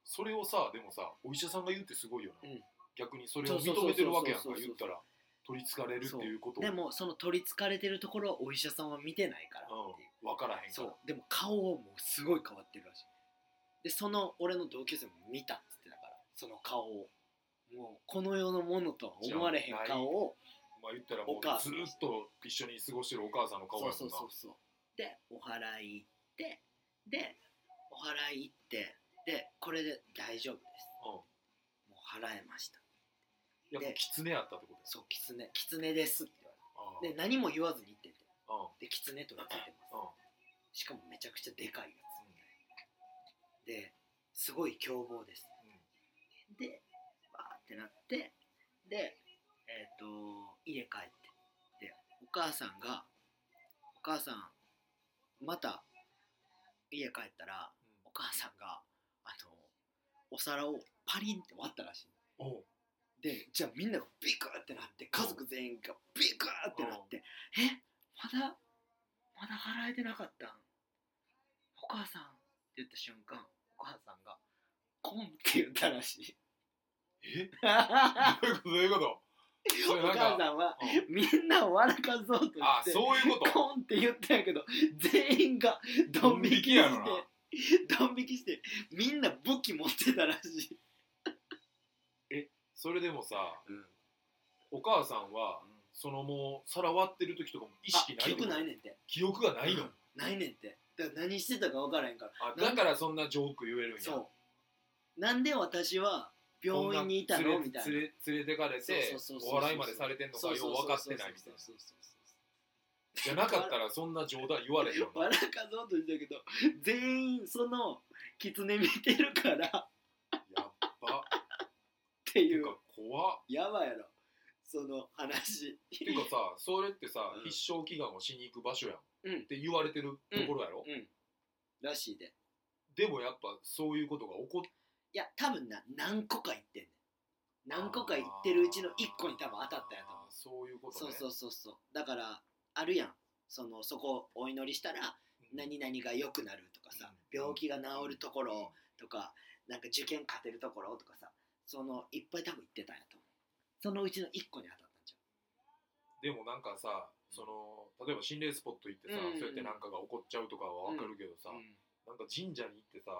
それをさでもさお医者さんが言うってすごいよな、うん。逆にそれを認めてるわけやんか言ったら取りつかれるっていうことを。でもその取りつかれてるところはお医者さんは見てないからっていう、うん、分からへんから。そう。でも顔をもうすごい変わってるらしい。でその俺の同級生も見たっつってたから。その顔をもうこの世のものとは思われへん顔をまあ言ったらもうお母さん。ずっと一緒に過ごしてるお母さんの顔そうやもんな。そうそうそうでお祓い行ってでお祓い行ってでこれで大丈夫です。もう払えました。うん、やっぱ狐やったってことそう狐狐ですって言われて。で何も言わずに言ってて。うんで狐とかついてます。うんしかもめちゃくちゃでかいやつですごい凶暴です。でバーってなってでえっ、と家帰って。でお母さんがお母さんまた家帰ったらお母さんがあのお皿をパリンって割ったらしいでじゃあみんながビクってなって家族全員がビクってなって「えまだまだ払えてなかったん？お母さん」って言った瞬間お母さんが「コン」って言ったらしい。え？お どういうこと？どういうこと？それなんか母さんはうん。みんなを笑かそうとしてあそういうこと？コンって言ったんやけど全員がドン引きしてドン引きしてみんな武器持ってたらしい、それでもさうん。お母さんはそのもう皿割ってる時とかも意識ないあ記憶ないねんて。記憶がないの、うん。ないねんて。だから何してたか分からへんから。あだからそんなジョーク言えるんや。そう。なんで私は病院にいたの？みたいな。連れ連れてかれてお笑いまでされてんのかよう分かってないみたいな。じゃなかったらそんな冗談言われへんよな。笑かそうとしたけど全員その狐見てるからていう。てか怖っ。やばいやろ。その話。てかさ それってさ、うん。必勝祈願をしに行く場所やん、うん。って言われてるところやろ、うん。らしいで。でもやっぱそういうことが起こっいや多分な何個か言ってんねん。何個か言ってるうちの1個に多分当たったんやと思う。あーそういうことね。そうそうそうそう。だからあるやん。そのそこお祈りしたらうん。何々が良くなるとかさうん。病気が治るところとかなんか受験勝てるところとかさそのいっぱい多分言ってたんやと思う。そのうちの1個に当たったんじでもなんかさその例えば心霊スポット行ってさ、うん。うんうんそうやってなんかが起こっちゃうとかは分かるけどさ、うん。なんか神社に行ってさ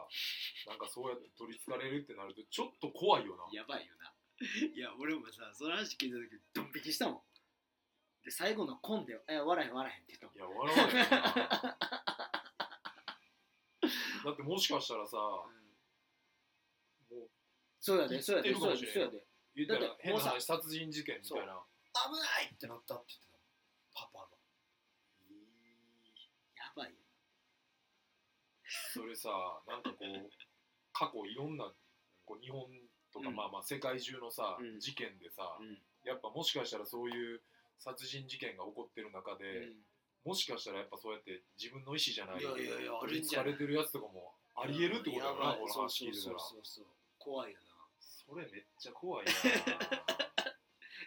なんかそうやって取りつかれるってなるとちょっと怖いよな。やばいよな。いや俺もさその話聞いた時ドン引きしたもん。で最後の「コンで「え笑え笑えへん」って言ったもん。いや笑わないよな。だってもしかしたらさそうやでそうやでそうやで言ったら変な話殺人事件みたいな。危ないってなったって言ってたパパが。やばいよ。それさなんかこう 過去いろんなこう日本とか、うん。まあまあ世界中のさ、うん。事件でさ、うん。やっぱもしかしたらそういう殺人事件が起こってる中で、もしかしたらやっぱそうやって自分の意思じゃないいやいやいやあ取りつるんじゃない。かれてるやつとかもありえるってことだよなやばいこの話聞いてたら。そうそうそうそう怖いよそれめっちゃ怖い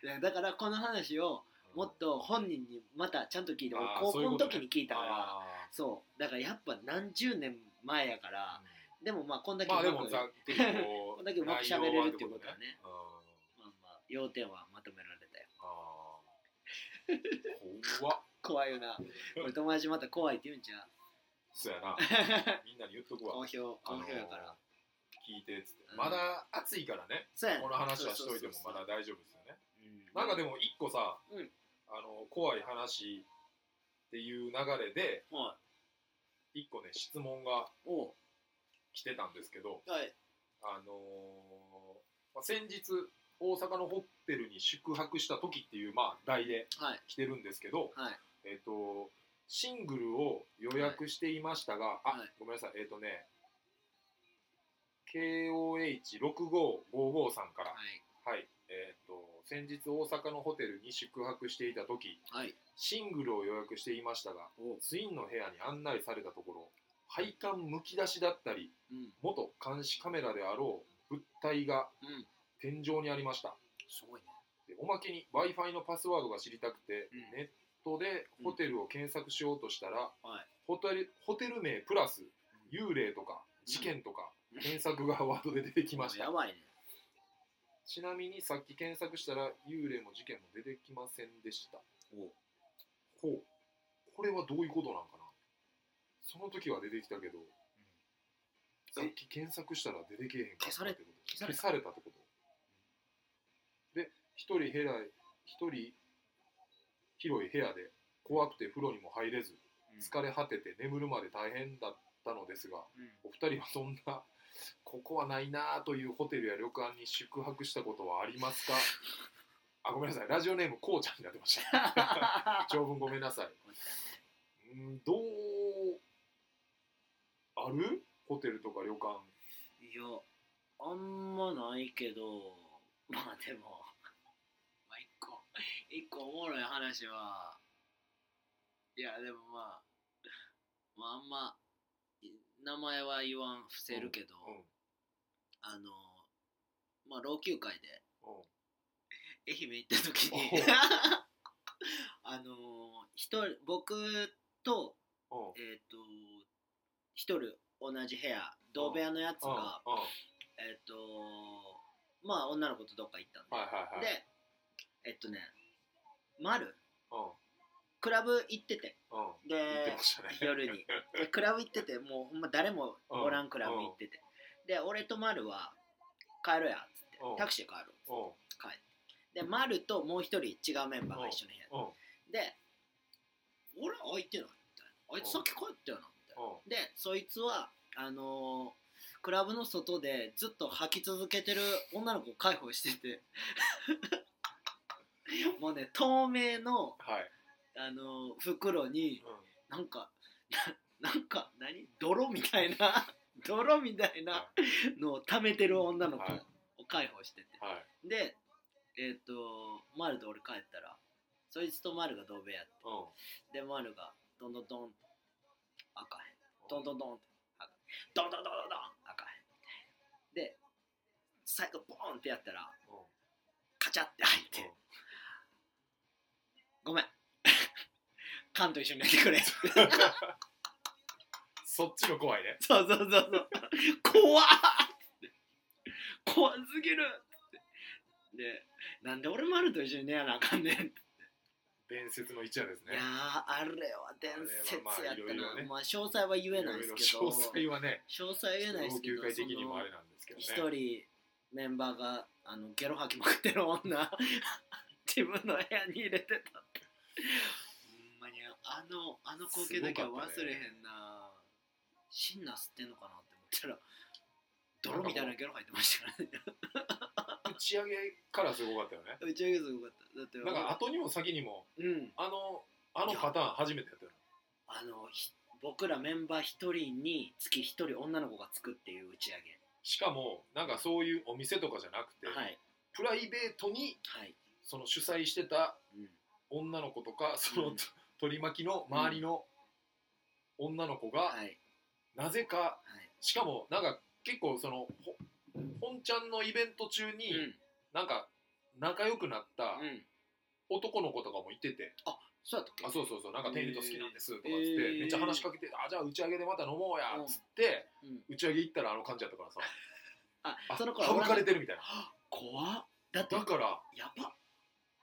な。だからこの話をもっと本人にまたちゃんと聞いて俺あー高校の時に聞いたからあそうだからやっぱ何十年前やからでもまあこんだけうまくもざ結構 こんだけうまく喋れるっていうことはね。うん。まあまあ要点はまとめられたよ。怖っ。怖いよな。俺友達また怖いって言うんちゃう？そうやな。みんなに言っとくわ。好評好評やから、聞いてっつって。うん。まだ暑いからね。そうやね。この話はしといてもまだ大丈夫ですよね。うん。なんかでも一個さ、うん。あの怖い話っていう流れではい。一個ね質問がおう。来てたんですけどはい。あのーまあ先日大阪のホテルに宿泊した時っていうまあ題ではい。来てるんですけど、はい。えっ、とシングルを予約していましたが、あ、はい。ごめんなさい。えっ、とね KOH6555 さんからはい。はいえっ、と先日大阪のホテルに宿泊していた時はい。シングルを予約していましたがツインの部屋に案内されたところ配管むき出しだったりうん。元監視カメラであろう物体がうん。天井にありました。すごいね。でおまけに w i f i のパスワードが知りたくて、うん。ネットでホテルを検索しようとしたら、はい。ホテルホテル名プラス幽霊とか事件とか、検索がワードで出てきました。やばいね。ちなみにさっき検索したら幽霊も事件も出てきませんでした。おう。ほう。これはどういうことなんかな？その時は出てきたけど、さっき検索したら出てけえへんかったってこと？消された。ってことで一人部屋一人広い部屋で怖くて風呂にも入れずうん。疲れ果てて眠るまで大変だったのですがうん。お二人はそんなここはないなあというホテルや旅館に宿泊したことはありますか？あごめんなさい。ラジオネームこうちゃんになってました。長文ごめんなさい。うんどうある？ホテルとか旅館。いやあんまないけどまあでもまあ一個一個おもろい話はいやでもまあまああんまい名前は言わん伏せるけど、うんあのまあ老朽会でうん。愛媛行った時に あの一人僕とうん。えっ、と一人同じ部屋同部屋のやつが、うん。うん。えっ、とまあ女の子とどっか行ったんで、はいはいはい。でえっとね丸？うんクラブ行ってて。うん。でね。夜に。でクラブ行っててもうほんま誰もおらんクラブ行ってて、で俺と丸は帰ろうやっつって。うん。タクシーで帰ろううん。帰って。で丸ともう一人違うメンバーが一緒の部屋うん。で俺空いてないみたいな。あいつさっき帰ったよなみたいな。うん。でそいつはあのークラブの外でずっと吐き続けてる女の子を介抱してて。もうね透明の、はいあのー袋にうん。なんかな なんか何？泥みたいな 泥みたいなのを溜めてる女の子はい。を介抱してて、はい。でえっ、と丸と俺帰ったらそいつと丸が同部屋って。うん。で丸がどんどんどん開かへん。どん。どんどんってどん。どんどんどんどん開かへん。で最後ボーンってやったらうん。カチャって開いて、ごめん缶と一緒にやってくれ。そっちの怖いね。そうそうそうそう。怖っ。怖すぎるでなんで俺丸と一緒に寝やなあかんねん。伝説の一夜ですね。いやーあれは伝説やったな。まあね。まあ詳細は言えないですけど。詳細はね。詳細は言えないですけど。的にもあれなんですけどね。一人メンバーがあのゲロ吐きまくってる女。自分の部屋に入れてたあのあの光景だけは忘れへんな、シンナー吸ってんのかなって思ったら泥みたいなゲロ吐いてましたからね。打ち上げからすごかったよね。打ち上げすごかった。だってなんか後にも先にもうん。あのあのパターン初めてやったよあのひ僕らメンバー一人につき一人女の子がつくっていう打ち上げ。しかもなんかそういうお店とかじゃなくて、はい。プライベートにはい、その主催してたうん、女の子とかその、うん取り巻きの周りの女の子が、はい。なぜかはい。しかもなんか結構そのほ本ちゃんのイベント中に、うん。なんか仲良くなったうん。男の子とかもいてて、そうやったっけ？あそうそうそう。なんかテニーと好きなんですとかっつって、えー。めっちゃ話しかけてあじゃあ打ち上げでまた飲もうやっつって、うん。打ち上げ行ったらあの感じやったからさ。ああその頃省かれてるみたいな。怖っ。だってだからやば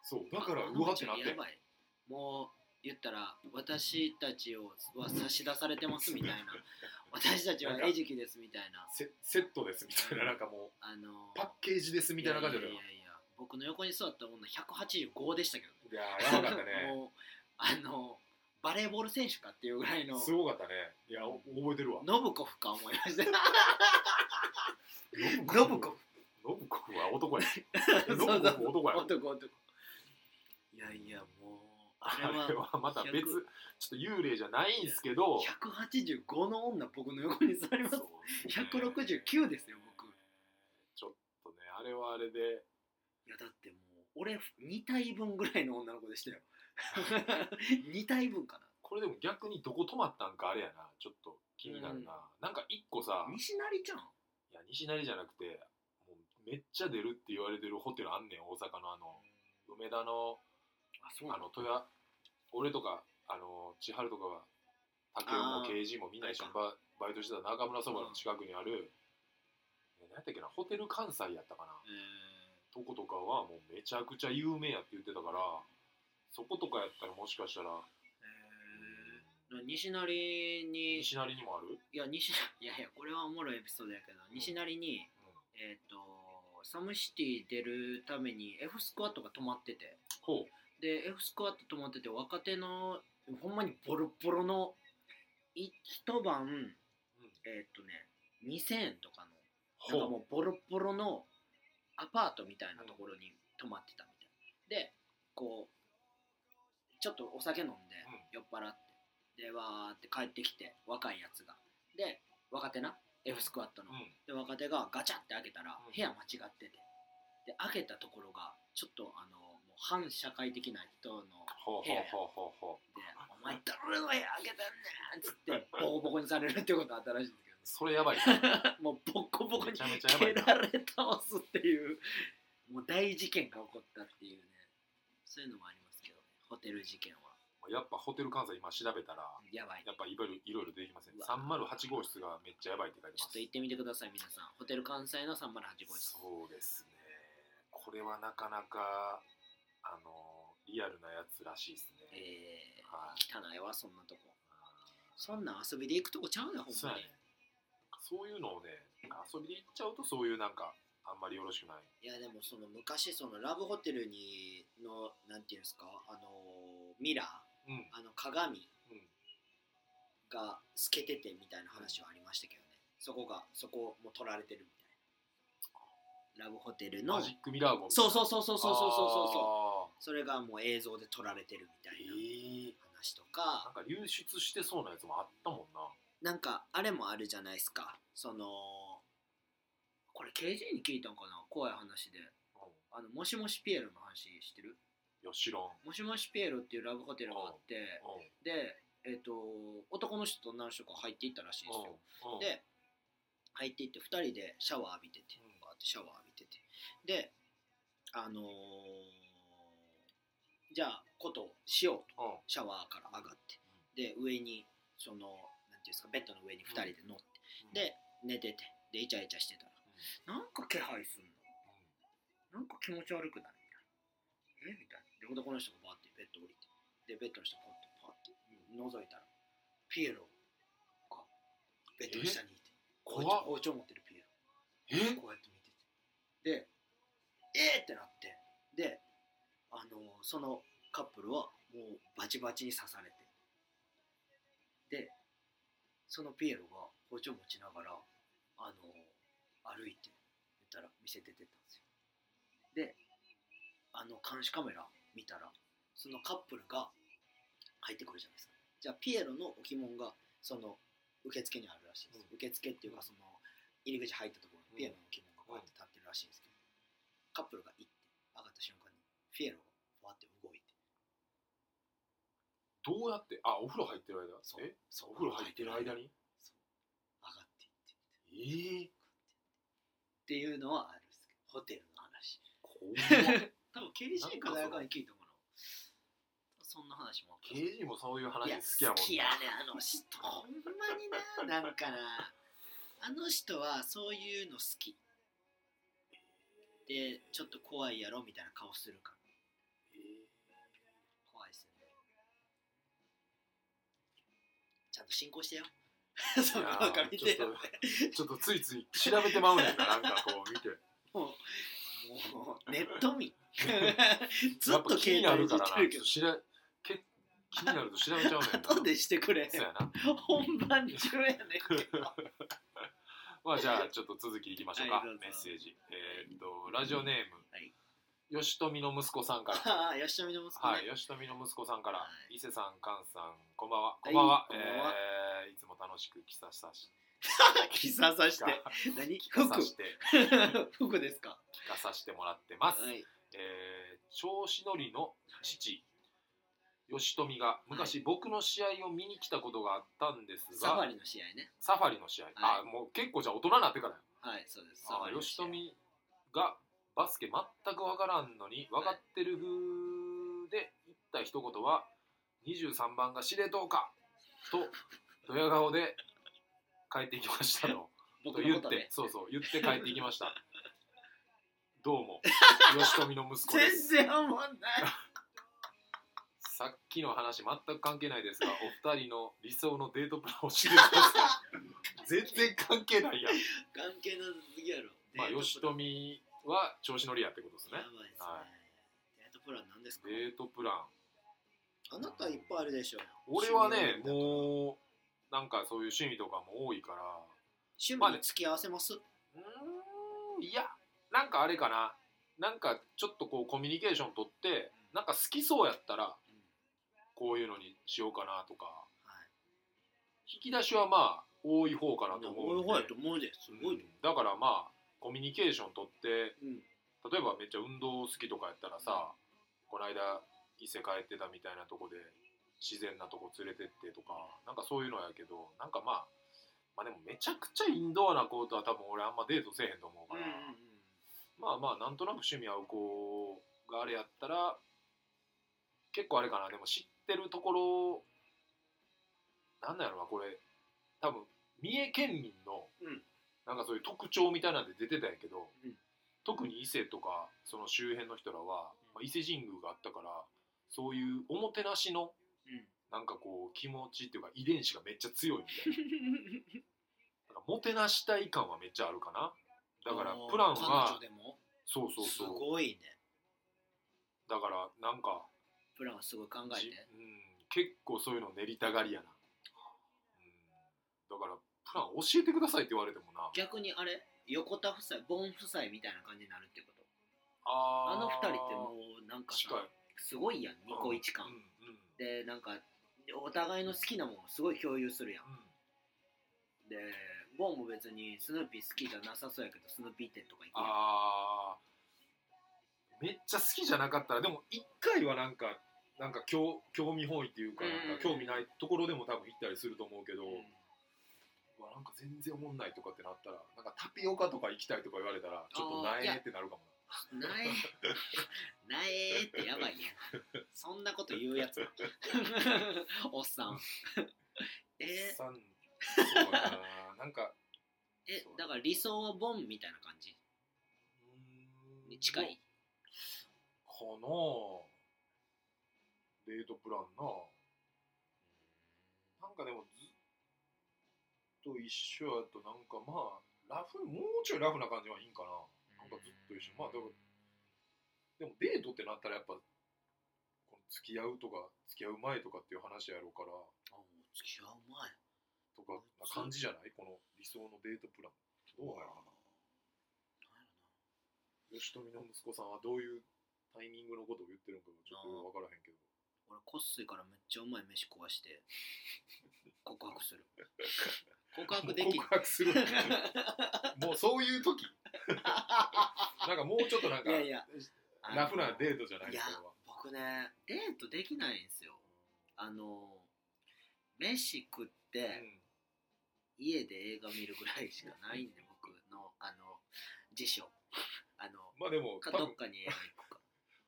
そうだからあうわってなって。やばい。もう言ったら私たちをは差し出されてますみたいな。私たちは餌食ですみたいな。セセットですみたいななんかもうあのパッケージですみたいな感じだいやいやいや僕の横に座った女185でしたけど。いやーやばかったね。もうあのバレーボール選手かっていうぐらいの。すごかったね。いやお覚えてるわ。ノブコフか思いました。ノノブコフ。ノブコフは男や。そうノブコフ男や男男。いやいやもうああれはまた別100ちょっと幽霊じゃないんですけど。185の女僕の横に座ります。ね。169ですよ僕。ちょっとねあれはあれで。いやだってもう俺2体分ぐらいの女の子でしたよ。2体分かこれでも逆にどこ泊まったんかあれやな。ちょっと気になるな、なんか一個さ。な西成ちゃん？いや西成じゃなくてもうめっちゃ出るって言われてるホテルあんねん大阪のあの梅田のあそうあの豊俺とかあの千春とかは竹雄も刑事もみんな一緒にババイトしてた中村そばの近くにある、え何やったっけなホテル関西やったかな。えとことかはもうめちゃくちゃ有名やって言ってたからそことかやったらもしかしたら、西成に西成にもある、いや西 いやいやこれはおもろいエピソードやけど西成にえっ、とサムシティ出るために F スクワットが泊まってて。ほうで F スクワット泊まってて若手のほんまにボロボロのい一晩えっ、とね2000円とかのなんかほもうボロボロのアパートみたいなところに泊まってたみたいでこうちょっとお酒飲んで酔っ払ってでわーって帰ってきて若いやつが。で若手な F スクワットの。う、うん。で若手がガチャって開けたらうん。部屋間違ってて。で開けたところがちょっとあの反社会的な人のほうほうほうほうほう。で「お前誰の部屋開けてんねん!」っつってボコボコにされるってことあったらしいんですけどそれやばいな。もうボコボコに蹴な。られ倒すっていうもう大事件が起こったっていうね。そういうのもありますけどねホテル事件は。やっぱホテル関西今調べたらやばい。やっぱいろいろいろいろ出てきますね。うわ。308号室がめっちゃやばいって書いてます。ちょっと行ってみてください皆さん。ホテル関西の308号室。そうですね。これはなかなかあのリアルなやつらしいですね、えはい。ー、汚いわそんなとこ。そんな遊びで行くとこちゃうねほんまに。そういうのをね遊びで行っちゃうとそういうなんかあんまりよろしくない。いやでもその昔そのラブホテルにのなんていうんですか？あのミラーうん。あの鏡うん。が透けててみたいな話はありましたけどね。そこがそこも取られてるラブホテルの。マジックミラー号そうそうそうそうそうそうそうそう。うそれがもう映像で撮られてるみたいええな話とか。なんか流出してそうなやつもあったもんな。なんかあれもあるじゃないですか。そのこれ KJ に聞いたんかな？怖い話で。うん。あのもしもしピエロの話知ってる？いや知らん。もしもしピエロっていうラブホテルがあってうん。でえっ、と男の人と女の人が入っていったらしいんですよ。うん。で入っていって2人でシャワー浴びててうんバーってシャワー浴びであのーじゃあことをしようと。うん。シャワーから上がって。で上にそのなんていうんですかベッドの上に2人で乗って、うん。で寝てて。でイチャイチャしてたら。なんか気配すんの。なんか気持ち悪くない？みたいなえ？みたいな。で男の人がバーってベッド降りて。でベッドの下ポッてパッて。覗いたらピエロがベッドの下にいて。包丁怖っ。包丁持ってるピエえ？ロこうやって見てて。でえー、ってなって。であのそのカップルはもうバチバチに刺されて。でそのピエロが包丁持ちながらあの歩いて言ったら店出てったんですよ。であの監視カメラ見たらそのカップルが入ってくるじゃないですか。じゃあピエロの置物がその受付にあるらしいんです、うん。受付っていうかその入り口入ったところにうんピエロの置物がこうやって立ってるらしいんですけど、カップルが行って上がった瞬間にピエロがふわって動いて。どうやってあお風呂入ってる間？そう。え？そう。お風呂入ってる間に？そう。上がっていって。ええっていうのはあるんですけどホテルの話。怖っ。多分 KDC か誰かに聞いたかなそそんな話も KG もそういう話好きやもんな。好きやねあの人。ほんまにななんかな。あの人はそういうの好きでちょっと怖いやろみたいな顔するか。ら怖いっすよね。ちゃんと進行してよ。そのなんか見てよ。ちょっとちょっとついつい調べてまうねんななんかこう見て。もうもうネット民 ずやっと携気になる帯いじからな。ってるけ気になると調べちゃうねんな。後でしてくれ。本番中やねんけどまあじゃあちょっと続きいきましょうか、はいどうぞ。メッセージ。えーっとラジオネーム、はい。吉富の息子さんから。ああ吉富の息子ね。はい、吉富の息子さんから、はい。伊勢さん、菅さん、こんばんは。はいこんばんは。こんばんは。えーいつも楽しく喫茶さし、キサさして。何？聞か服さして、服。ですか？聞かさせてもらってます。はい。えー調子乗りの父、吉富が昔、僕の試合を見に来たことがあったんですが、サファリの試合ね。サファリの試合、あ、もう結構じゃあ大人になってからよ。はいそうです。サファあリの試合。吉富がバスケ全く分からんのに分かってる風で言った一言は23番が司令塔かと ドヤ顔で帰ってきました と僕と言っとねそうそう言って帰ってきました。どうも。吉富の息子です。全然思んないさっきの話全く関係ないですが お二人の理想のデートプランを教えてください。全然関係ないやん。関係なさすぎやろ。まあ吉富は調子乗りやってことですね。やばいですね。はデートプラン何ですか？デートプラン。あなたいっぱいあるでしょ。俺はねもうなんかそういう趣味とかも多いから。趣味に付き合わせます？うーんいや。なんかあれかな。なんかちょっとこうコミュニケーション取ってなんか好きそうやったらこういうのにしようかなとか。はい。引き出しはまあ多い方かなと思うんで。俺はやと思うですごいだからまあコミュニケーション取って例えばめっちゃ運動好きとかやったらさ、この間伊勢帰ってたみたいなとこで自然なとこ連れてってとかなんかそういうのやけどなんかまあまあでもめちゃくちゃインドアな子とは多分俺あんまデートせえへんと思うから、まあまあなんとなく趣味合う子があれやったら結構あれかな。でも知ってるところなんなんやろなこれ。多分三重県民のうん。なんかそういう特徴みたいなんで出てたんやけど、うん。特に伊勢とかその周辺の人らは、まあ、伊勢神宮があったからそういうおもてなしのうん。なんかこう気持ちっていうか遺伝子がめっちゃ強いみたいな。なんかもてなしたい感はめっちゃあるかな。だからプラン彼は女でそうそうそう。ごいね。だからなんかプランはすごい考えじてうん、結構そういうの練りたがりやな、うん、だからプラン教えてくださいって言われてもな。逆にあれ？横田夫妻ボン夫妻みたいな感じになるってこと？あー。あの二人ってもうなんかさすごいやんニコイチ感、うんうんでなんかお互いの好きなものすごい共有するやん。うん。でボンも別にスヌーピー好きじゃなさそうやけどスヌーピー店とか行くやん。あー。めっちゃ好きじゃなかったらでも一回はなんかなんか興興味本位っていうかなんか興味ないところでも多分行ったりすると思うけど、うわなんか全然おもんないとかってなったらなんかタピオカとか行きたいとか言われたらちょっとなえってなるかも。なえ なえってやばいやん。そんなこと言うやつ。おっさん。え？さんそうやな。なんかえだから理想はボンみたいな感じ？に近い。かなデートプランな。なんかでもずっと一緒やとなんかまあラフもうちょいラフな感じはいいんかな。なんかずっと一緒。まあだからでもデートってなったらやっぱこの付き合うとか付き合う前とかっていう話やろうから。あもう付き合う前。とかな感じじゃない？この理想のデートプラン。どうな。のかな。吉富の息子さんはどういうタイミングのことを言ってるのかちょっと分からへんけど俺こっすいからめっちゃうまい飯食わして告白する。告白でき告白する もうそういう時。なんかもうちょっとなんかいやいやラフなデートじゃないいやこれは。僕ねデートできないんですよ。あの飯食って家で映画見るぐらいしかないんで僕のあの辞書。あのまあでもかどっかに映画行くか、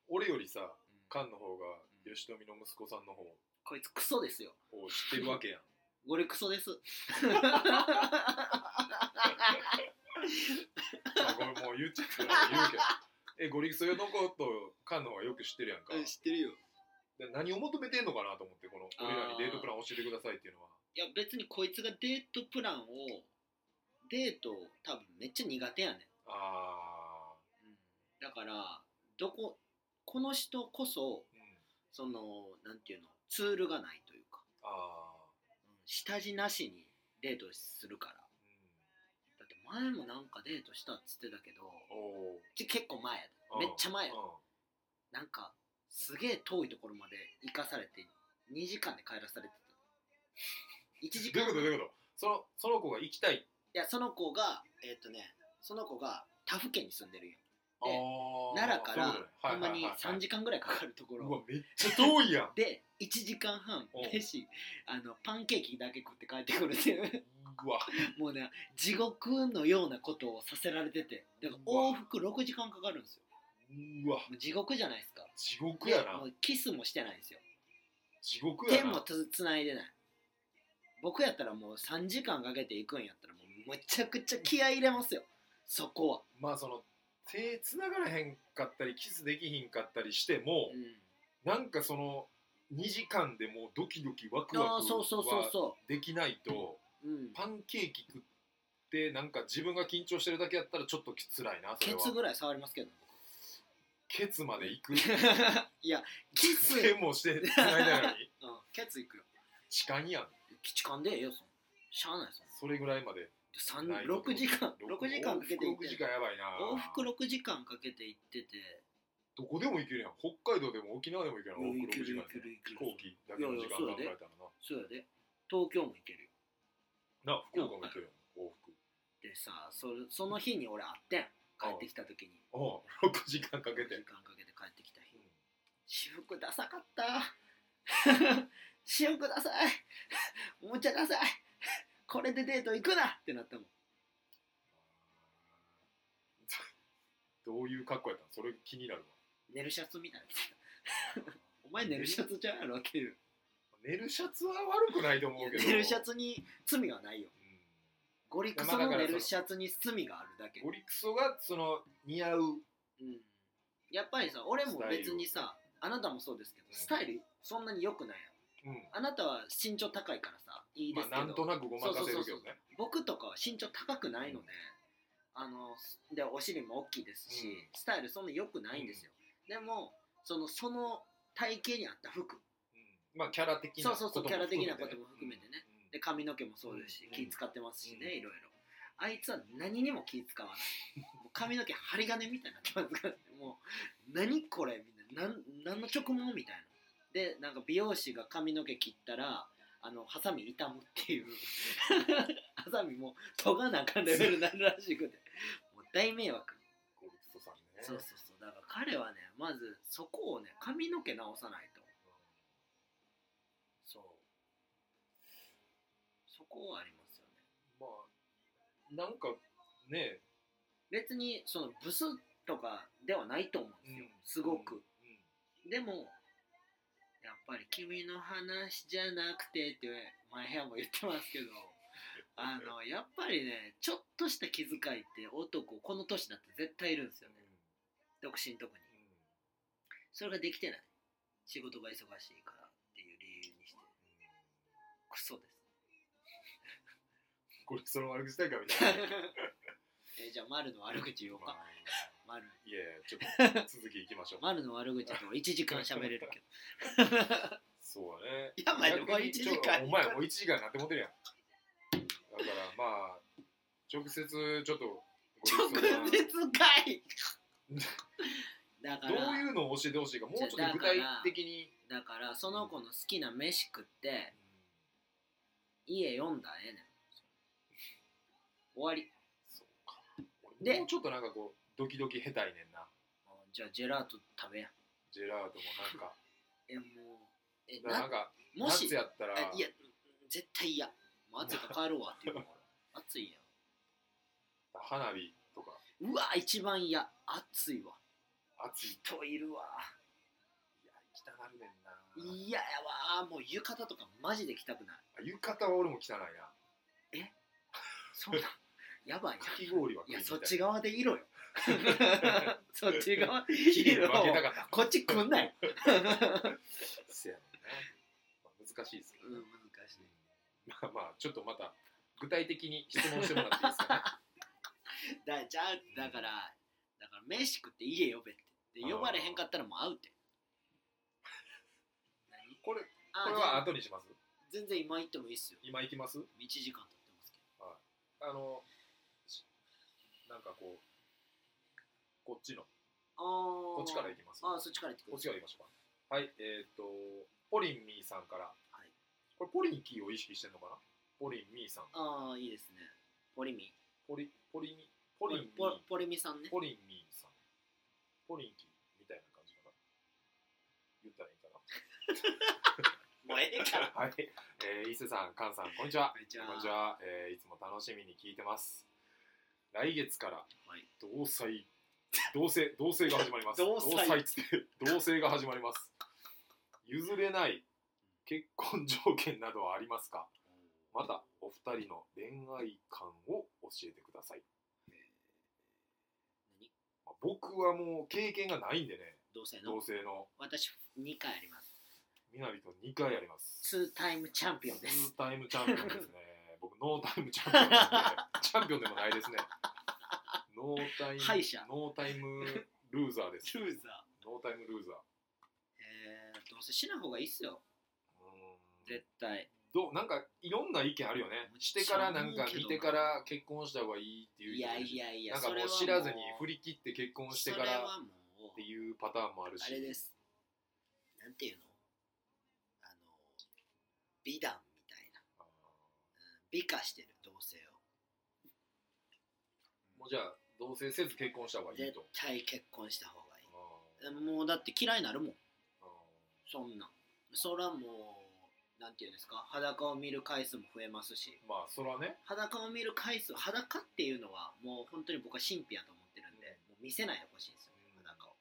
俺よりさうん。カンの方が吉富の息子さんの方。こいつクソですよ。を知ってるわけやん。俺クソです。まあこれもう言っちゃったから言うけど。えゴリクソのことカンの方がよく知ってるやんか。知ってるよ。で何を求めてんのかなと思ってこの俺らにデートプラン教えてくださいっていうのは。いや別にこいつがデートプランをデート多分めっちゃ苦手やねん、あうん、だからどここの人こそそのなんていうのツールがないというか、あうん下地なしにデートするから。ーだって前もなんかデートしたっつってたけどうんお結構前やめっちゃ前やなんかすげえ遠いところまで行かされて2時間で帰らされてた。1時間。どういうこと？どういうこと？そのその子が行きたい。いやその子がえっ、とねその子が他府県に住んでるんよあー奈良からほんまにね。はいはいはいはい。3時間ぐらいかかるところ。めっちゃ遠いやん。で1時間半飯あのパンケーキだけ食って帰ってくるっていう。もうね地獄のようなことをさせられてて。だから往復6時間かかるんですよ。うわ。地獄じゃないですか。地獄やな。キスもしてないんですよ。地獄やな。手もつつないでない。僕やったらもう3時間かけて行くんやったらもうめちゃくちゃ気合い入れますよ。そこは、まあその手繋がらへんかったりキスできひんかったりしても、うん、なんかその2時間でもうドキドキワクワクああそうそうそうはそできないとパンケーキ食ってなんか自分が緊張してるだけやったらちょっっときつらいなそれは。ケツぐらい触りますけど。ケツまで行く？いやキス、手もして繋いだのに？うん、ケツいくよ。痴漢やん。基地勘でええよそんしゃあないそんそれぐらいまで6時間6時間かけて行往復6時間やばいな。往復6時間かけて行ってて。どこでも行けるやん。北海道でも沖縄でも行けるやん。往復6時間行ける行ける。飛行機だけの時間考えたらなそうやで東京も行けるよ。な福岡も行けるやん往復。でさそれその日に俺会ってん。帰ってきた時に。おう6時間かけて。時間かけて帰ってきた日。私服ダサかった。私服ダサい。おもちゃダサいこれでデート行くな！ってなったもん。どういう格好やったのそれ気になるわ。寝るシャツみたいな。お前寝るシャツちゃうやろっていう。寝るシャツは悪くないと思うけど。寝るシャツに罪はないよ。うん。ゴリクソの寝るシャツに罪があるだけ。ゴリクソがその似合う。うん。やっぱりさ俺も別にさあなたもそうですけどうんスタイルそんなに良くないやん。うん。あなたは身長高いからさいいでますあけど、なんとなくごまかせるけどね。僕とかは身長高くないので、あのでお尻も大きいですし、うん。スタイルそんな良くないんですよ、でもそのその体型に合った服。うん。まあキャラ的なそうそうキャラ的なことも含めてね。うん。で髪の毛もそうですし、うん。気使ってますしね、うん。いろいろ。あいつは何にも気使わない。髪の毛針金みたいになってますからねもう何これみたいな。何の直毛みたいな。でなんか美容師が髪の毛切ったらあのハサミ傷むっていう。ハサミもう研がなあかんレベルになるらしくて。もう大迷惑。ゴリクソさんね。そうそうそう。だから彼はねまずそこをね髪の毛直さないと。そう。そこはありますよね。まあなんかね。別にそのブスとかではないと思うんですよ、すごく、でもやっぱり「君の話じゃなくて」って前部屋も言ってますけどあの やっぱりねちょっとした気遣いって男この年だって絶対いるんですよね。独身特に。それができてない。仕事が忙しいからっていう理由にして。クソです。ゴリクソの悪口大会みたいな えじゃあ丸の悪口言おうまかあ丸。いやいやちょっと 続きいきましょう。丸の悪口と1時間喋れるけど。そうだね。やばいねもう逆に一時間。お前もう1時間になってもてるやん。だからまあ直接ちょっと直接かい だかどうらいうのを教えてほしいかもうちょっと具体的に。だからその子の好きな飯食って家読んだらええねん。終わり。で俺もうちょっとなんかこうドキドキ下手いねんな。うんじゃあジェラート食べや。ジェラートもなんか。えもうえなんかもし夏やったら。あいや絶対嫌。もう暑いから帰るわって言う。暑いや花火とか。んうわ一番嫌。暑いわ。暑い。人いるわ。いや行きたなるねんな。嫌やわ。もう浴衣とかマジで着たくない。あ浴衣は俺も汚いな。そんなやばいな。かき氷はいやそっち側でいろよ そっち側できれいにいろ分けたかった。こっち来んなよ。せやね。まあ、難しいですけどね、うん難しいまあまあちょっとまた具体的に質問してもらっていいですかね。だじゃあだからだから飯食って家呼べって。で呼ばれへんかったらもう会うって。何？これこあれは後にします？全然今行ってもいいっすよ。今行きます？1時間経ってますけあのしなんかこうこっちの。どあこっちから行きます。ああそっちから行ってくこっちから行きましょうか。はいえっ、とポリンミーさんから、はい。これポリンキーを意識してんのかな？ポリンミーさん。ああいいですね。ポリミ。ポリポリミポリンミーポポリミさんね。ポリンミーさん。ポリンキーみたいな感じかな？言ったらいいかな？もうええから。はい、えー、伊勢さん、菅さん、こんにちは。こんにちは。えーいつも楽しみに聞いてます。来月からはい。同棲、同棲、同棲が始まります。同棲っつって、同棲が始まります。譲れない結婚条件などはありますか？また、お二人の恋愛観を教えてください。何？まあ僕はもう経験がないんでね、同性の？同棲の私2回ありますみなりと2回あります。ツータイムチャンピオンですツータイムチャンピオンですね。僕、ノータイムチャンピオンなんで、チャンピオンでもないですね。ノータイム、敗者。ノータイムルーザーです。ルーザノータイムルーザー。ーえー、どうせしない方がいいっすよ。うーん。絶対。どうなんかいろんな意見あるよね。してからなんか見てから結婚した方がいいっていういや人もるしいやいやなんかもそれはう知らずに振り切って結婚してかそれらはもうっていうパターンもあるし。あれです。なんていうの？あの美談みたいな、あー。うん美化してる同性をもうじゃあ、同棲せず結婚した方がいい絶と。対結婚した方がいい。もうだって嫌いになるもん。あそんな。んそれはもうなんていうんですか？裸を見る回数も増えますし。ーまあ、そらね。裸を見る回数裸っていうのはもう本当に僕は神秘やと思ってるんで、もう見せないでほしいんですようん。裸を。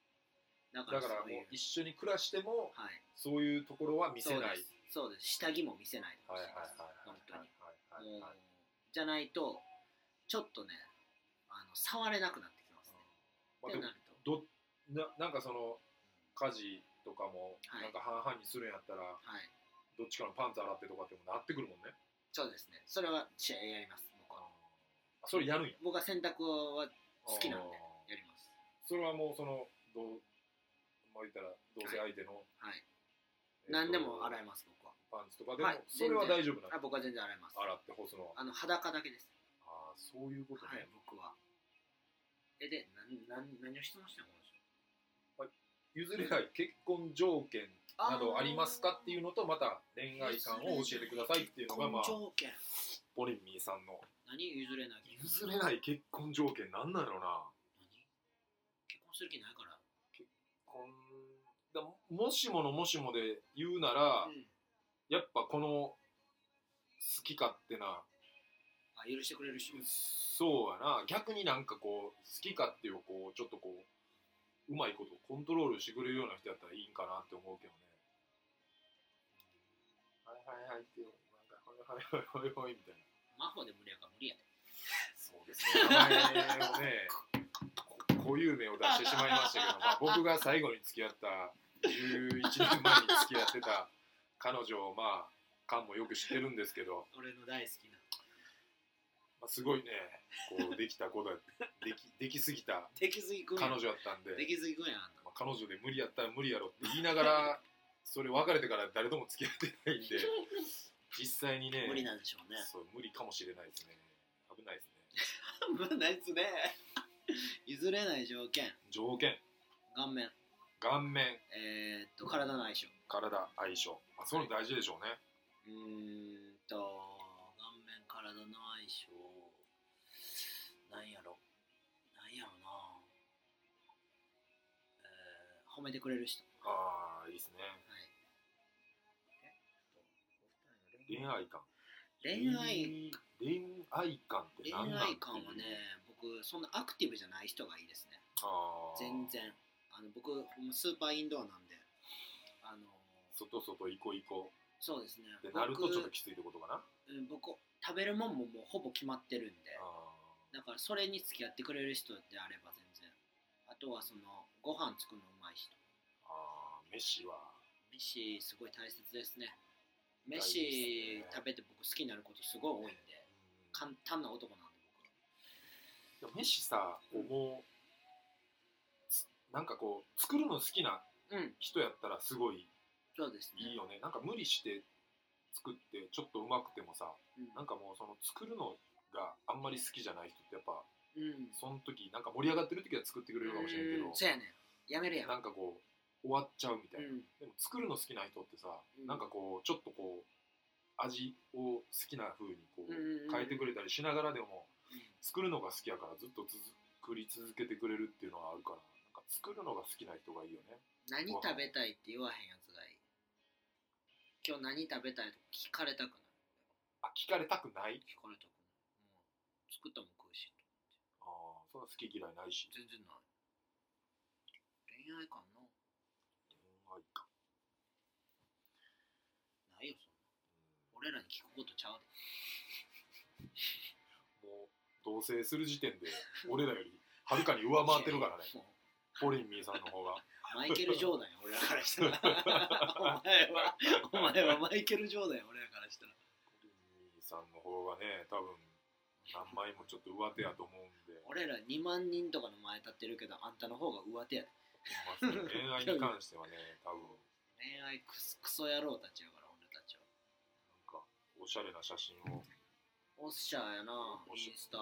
だからもう一緒に暮らしても、はい。そういうところは見せない。そうです。下着も見せないでほはいしいはいですはいはいはいじゃないとちょっとねあの触れなくなってきますね、まあなると。どななんかその家事とかもはい。なんか半々にするんやったら、はい。どっちかのパンツ洗ってとかってもなってくるもんね。そうですね。それは試合やります僕は。あそれやるんや。僕は洗濯は好きなんでやります。それはもうそのどうまあ言ったら同性相手の、はい。えっと何でも洗います僕は。パンツとかでも、はい。それは大丈夫なの？あ僕は全然洗います。洗って干すのは。あの裸だけです。ああそういうことはいね、僕はえでなんなん何を質問してんの譲れない結婚条件などありますかっていうのとまた恋愛観を教えてくださいっていうのがまあ結婚条件。ポリンミーさんの。何譲れない譲れない結婚条件なんなんやろな。何？結婚する気ないから。こんだもしものもしもで言うなら、うん。やっぱこの好き勝手なあ許してくれる人そうやな。逆になんかこう好き勝手をこうちょっとこううまいことコントロールしてくれるような人やったらいいんかなって思うけどね。はいはいはいってなんかはいはいはいはいはいみたいな。魔法で無理やから無理やで。そうですね。名前をねこ固有名を出してしまいましたけど、まあ、僕が最後に付き合った11年前に付き合ってた彼女をまあカンもよく知ってるんですけど、俺の大好きなまあ、すごいね。こうできた子だ。できできすぎた。できすぎくんや彼女やったんで。できすぎくんやあんた。まあ、彼女で無理やったら無理やろって言いながら それ別れてから誰とも付き合ってないんで。実際にね無理なんでしょうね。そう無理かもしれないですね。危ないですね。無理ですね。譲れない条件。条件。顔面。顔面。えー、っと体の相性。体相性、まあ、そういうの大事でしょうね、うーんと顔面体の相性褒めてくれる人。ああいいですね。はい。恋愛。観。恋愛。恋愛観って恋何なん愛観はね僕そんなアクティブじゃない人がいいですね。あー。全然。あの僕スーパーインドアなんであの外外行こう行こそうですね。うってなると僕ちょっときついってことかな？うん僕食べるもんももうほぼ決まってるんで。あだからそれに付き合ってくれる人であれば全然。あとはそのご飯作るのうまい人。ーあー飯は。飯すごい大切ですね。飯食べて僕好きになることすごい多いんで簡単な男なんででも飯さこうもうつなんかこう作るの好きな人やったらすごいそうですね。いいよね。なんか無理して作ってちょっとうまくてもさうん。なんかもうその作るのがあんまり好きじゃない人ってやっぱうん。その時なんか盛り上がってる時は作ってくれるかもしれんけどうん。そうやねん。やめるやん。なんかこう終わっちゃうみたいな、うん。でも作るの好きな人ってさ、うん。なんかこうちょっとこう味を好きな風にこう変えてくれたりしながらでもうん。作るのが好きやからずっと作り続けてくれるっていうのがあるからなんか作るのが好きな人がいいよね。何食べたいって言わへんやつがいい。今日何食べたいとか聞かれたくない？あ聞かれたくない？聞かれたくない。もう作ったもん食うしそんな好き嫌いないし。全然ない。恋愛感なはいかないよそんな。俺らに聞くことちゃう もう同棲する時点で俺らよりはるかに上で回ってるからね。もう。ポリンミーさんの方が。マイケル・ジョーダンや俺らからしたら。お前は。お前はマイケル・ジョーダンや俺らからしたら。ポリンミーさんの方がね多分何枚もちょっと上手やと思うんで。俺ら2万人とかの前立ってるけどあんたの方が上手やで。まあその恋愛に関してはね 多分恋愛クソクソ野郎たちやから俺たちは。なんかおしゃれな写真を。おっしゃーやなおしインスタ。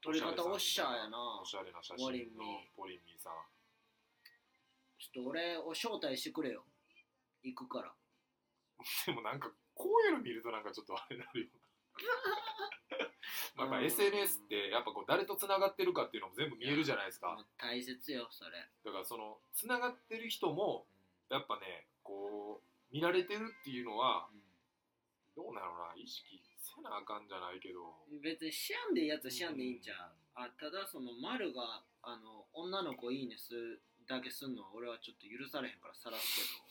撮り方おっしゃーやなおしゃれな写真のポリンミーさん。ちょっと俺を招待してくれよ。行くから。でもなんかこういうの見るとなんかちょっとあれなるよ まあやっぱうん。SNS ってやっぱこう誰とつながってるかっていうのも全部見えるじゃないですか。大切よそれ、だからそのつながってる人もやっぱねこう見られてるっていうのはどうなのな意識せなあかんじゃないけど。うん別にしやんでいいやつはしやんでいいんちゃう、あただその丸があの女の子いいねするだけすんのは俺はちょっと許されへんからさらすけど。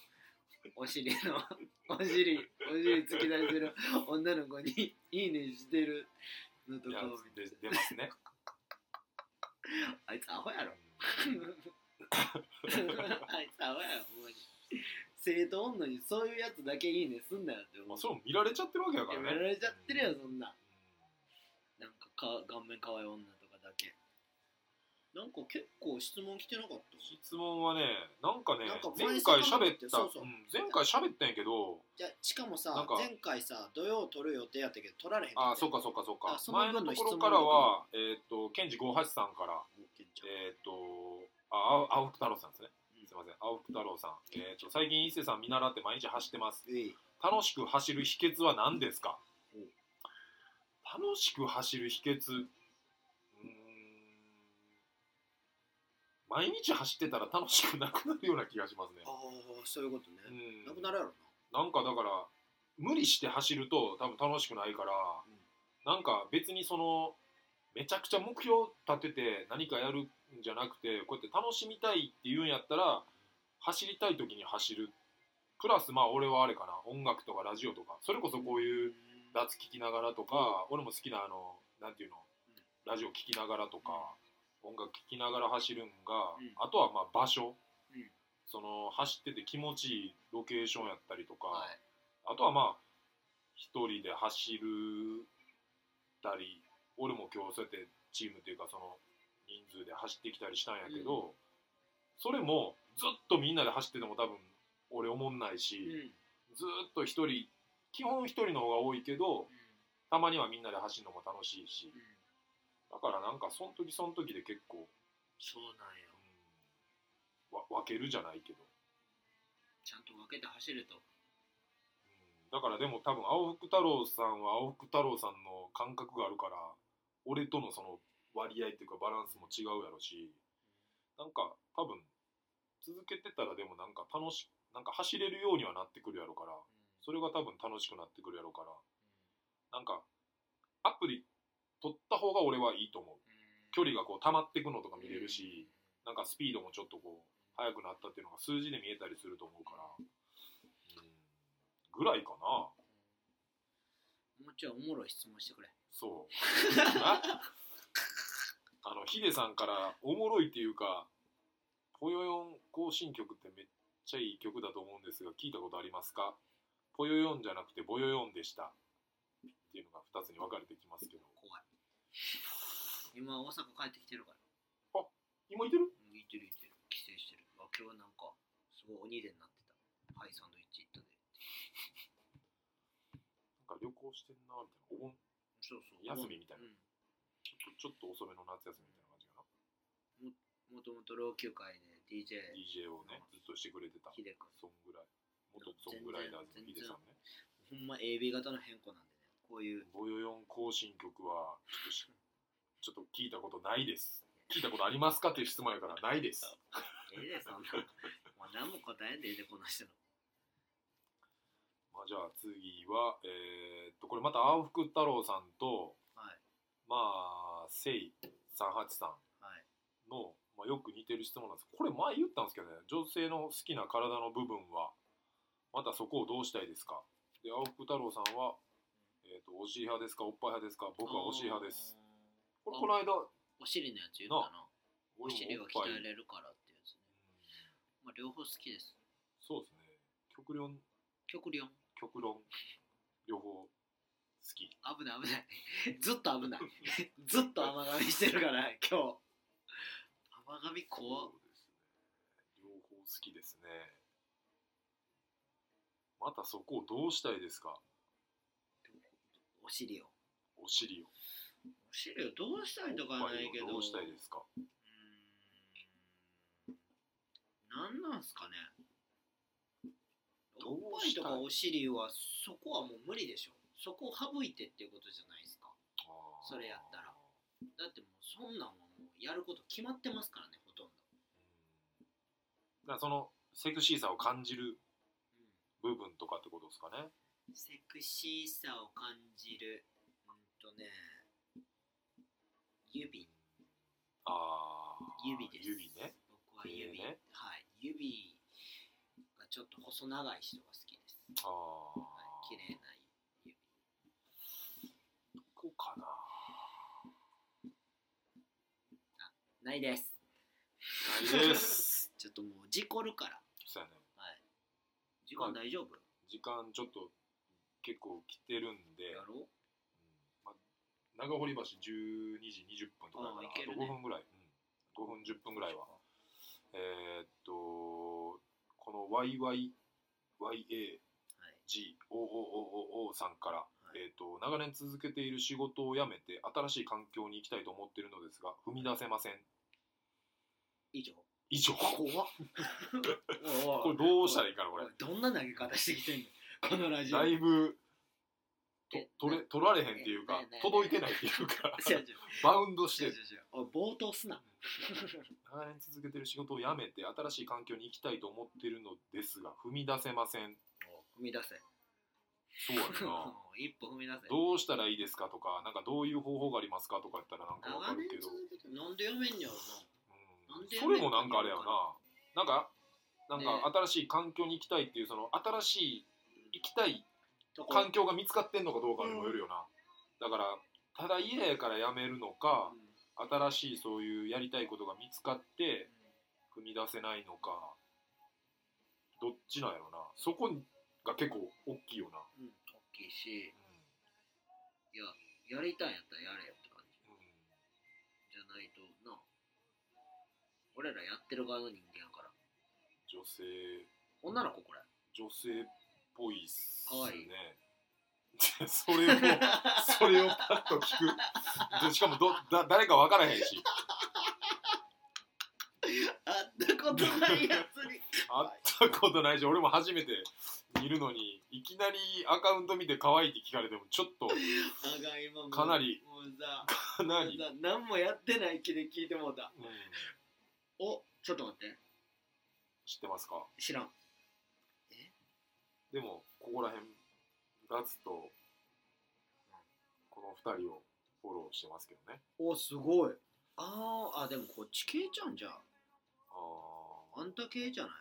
お尻の お尻お尻突き出してる女の子にいいねしてるのといやかを見てで出ますね。あいつアホやろ。あいつアホやろほんまに生徒女にそういうやつだけいいねすんなよって思う。まあそれも見られちゃってるわけやからね。やめられちゃってるよそんな。うなんかか顔面可愛い女なんか結構質問来てなかった？質問はねなんかねなんか前回喋った。そうそう。うん前回喋ったんやけどじゃしかもさなんか前回さ土曜撮る予定やったけど撮られへんかったあそっかそっかそっか。あその前のところからはえっ、とケンジ58さんからえっ、とあ青青福太郎さんですね。うん。すいません。青福太郎さん。えっ、と最近伊勢さん見習って毎日走ってます。楽しく走る秘訣は何ですか？お。楽しく走る秘訣毎日走ってたら楽しくなくなるような気がしますね。ああそういうことね。うん。なくなるやろな。んかだから無理して走ると多分楽しくないから、なんか別にそのめちゃくちゃ目標立てて何かやるんじゃなくてこうやって楽しみたいっていうんやったら走りたい時に走る。プラスまあ俺はあれかな。音楽とかラジオとか。それこそこういう脱聴きながらとか、俺も好きなあのなんていうの？ラジオ聴きながらとか、音楽聴きながら走るんが、うん。あとはまあ場所、うん。その走ってて気持ちいいロケーションやったりとか、はい。あとはまあ一人で走るたり俺も今日そうやってチームというかその人数で走ってきたりしたんやけど、それもずっとみんなで走ってても多分俺思んないし、うん。ずっと一人基本一人の方が多いけどたまにはみんなで走るのも楽しいしうんだからなんかその時その時で結構、そうなんやうん。わ分けるじゃないけど、ちゃんと分けて走ると。うん。だからでも多分青福太郎さんは青福太郎さんの感覚があるから俺とのその割合っていうかバランスも違うやろしなんか多分続けてたらでもなんか楽しなんか走れるようにはなってくるやろからそれが多分楽しくなってくるやろからなんかアプリ取った方が俺はいいと思う。距離がこう溜まっていくのとか見れるしなんかスピードもちょっとこう速くなったっていうのが数字で見えたりすると思うから、うん。ぐらいかな。もうちょいおもろい質問してくれ。そう。ああのヒデさんからおもろいっていうかぽよよん行進曲ってめっちゃいい曲だと思うんですが聞いたことありますか？ぽよよんじゃなくてぼよよんでしたっていうのが2つに分かれてきますけど今大阪帰ってきてるから。今いてる？うん行ってる行ってる。帰省してる。あ今日なんかすごい鬼でになってた。はいサンドイッチ行ったで。なんか旅行してんなみたいな。お盆？そうそう。休みみたいな。うん。ちょっとちょっと遅めの夏休みみたいな感じかな。もともと老朽会で DJ DJ をねずっとしてくれてた。ヒデ君。そんぐらい。元ソングライダーズのヒデさんね。ほんま AB 型の変更なんでねこういう。ボヨヨン行進曲は ちょっと聞いたことないです。聞いたことありますかっていう質問やからないです。ええでそんな。もう何も答えんでええでこの人。のまあじゃあ次はえー、っとこれまた青福太郎さんとはい。まあせい383はい。の、まあ、よく似てる質問なんです。これ前言ったんですけどね女性の好きな体の部分はまたそこをどうしたいですか。で青福太郎さんは、えー、とお尻派ですかおっぱい派ですか僕はお尻派です。これこの間お尻のやつ言ったな。お尻が鍛えれるからってやつね。まあ両方好きです。そうですね。極論。極論。極論。両方好き。危ない危ない。ずっと危ない。ずっと甘噛みしてるから今日。甘噛み怖っ。そうですね。両方好きですね。またそこをどうしたいですか？お尻を。お尻を。お尻をどうしたいとかはないけど。どうしたいですか？うーん。なんなんすかね。どうおっぱいとかお尻はそこはもう無理でしょ。そこを省いてっていうことじゃないですか。それやったら。だってもうそんなんはもうやること決まってますからねほとんど、だからそのセクシーさを感じるうん、部分とかってことですかねセクシーさを感じるうんとね指。ああ指です。指ね。僕は指、手ねはい。指がちょっと細長い人が好きです。ああはい、綺麗な指。どこかな。ないです。ないです。ちょっともう事故るから。そうやね。はい。時間大丈夫、時間ちょっと結構来てるんでやろ？ううん。まあ、長堀橋12時20分とかだからあと5分ぐらい、うん、5分10分ぐらいは。えー、っとこの YYYAGOOOO はい。さんから、い。えー、っと長年続けている仕事を辞めて新しい環境に行きたいと思っているのですが踏み出せません。以上。以上。これどうしたらいいかなこれ。どんな投げ方してきてんの？このラジオ。だいぶとえ取れ取られへんっていうか届いてないっていうか バウンドして。違う違う違う。おい冒頭すな。長年続けてる仕事を辞めて新しい環境に行きたいと思ってるのですが踏み出せません。踏み出せ。そうやな。一歩踏み出せ。どうしたらいいですかとかなんかどういう方法がありますかとか言ったらなんかわかるけど、なんで読めんねやろうん、なんでそれもなんかあれやな。なんかなんねか新しい環境に行きたいっていうその新しい行きたい環境が見つかってんのかどうかにもよるよな、だからただ家やから辞めるのかうん。新しいそういうやりたいことが見つかって踏み出せないのかどっちなんやろな。そこが結構大きいよな、うん。うん大きいし。ういややりたいんやったらやれよって感じ。んうん。じゃないとな。俺らやってる側の人間やから。女性。女の子これ。女性っぽいっすかわい。い ねそれをそれをパッと聞く。でしかもどだ誰か分からへんし。会ったことないやつに。会ったことないし俺も初めて見るのにいきなりアカウント見て可愛いって聞かれてもちょっとかなりかなり、さ何もやってない気で聞いてもうた。うん、おちょっと待って。知ってますか？知らんでもここら辺ガツとこの2人をフォローしてますけどね。おすごい。あーあでもこっち系ちゃうんじゃんあー。あんた系じゃない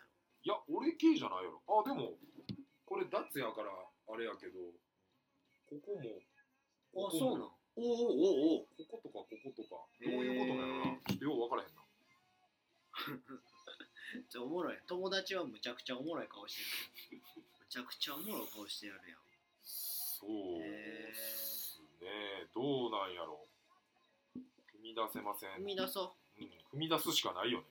いや俺系じゃないやろあでもこれダツやからあれやけどここもあそうなん？おおおおおこことかこことかどういうことなのなちょっとよう分からへんな。ちょおもろい。友達はむちゃくちゃおもろい顔してる。むちゃくちゃおもろい顔してやるやん。そうですね。どうなんやろ。踏み出せません。踏み出そう。ん、踏み出すしかないよね。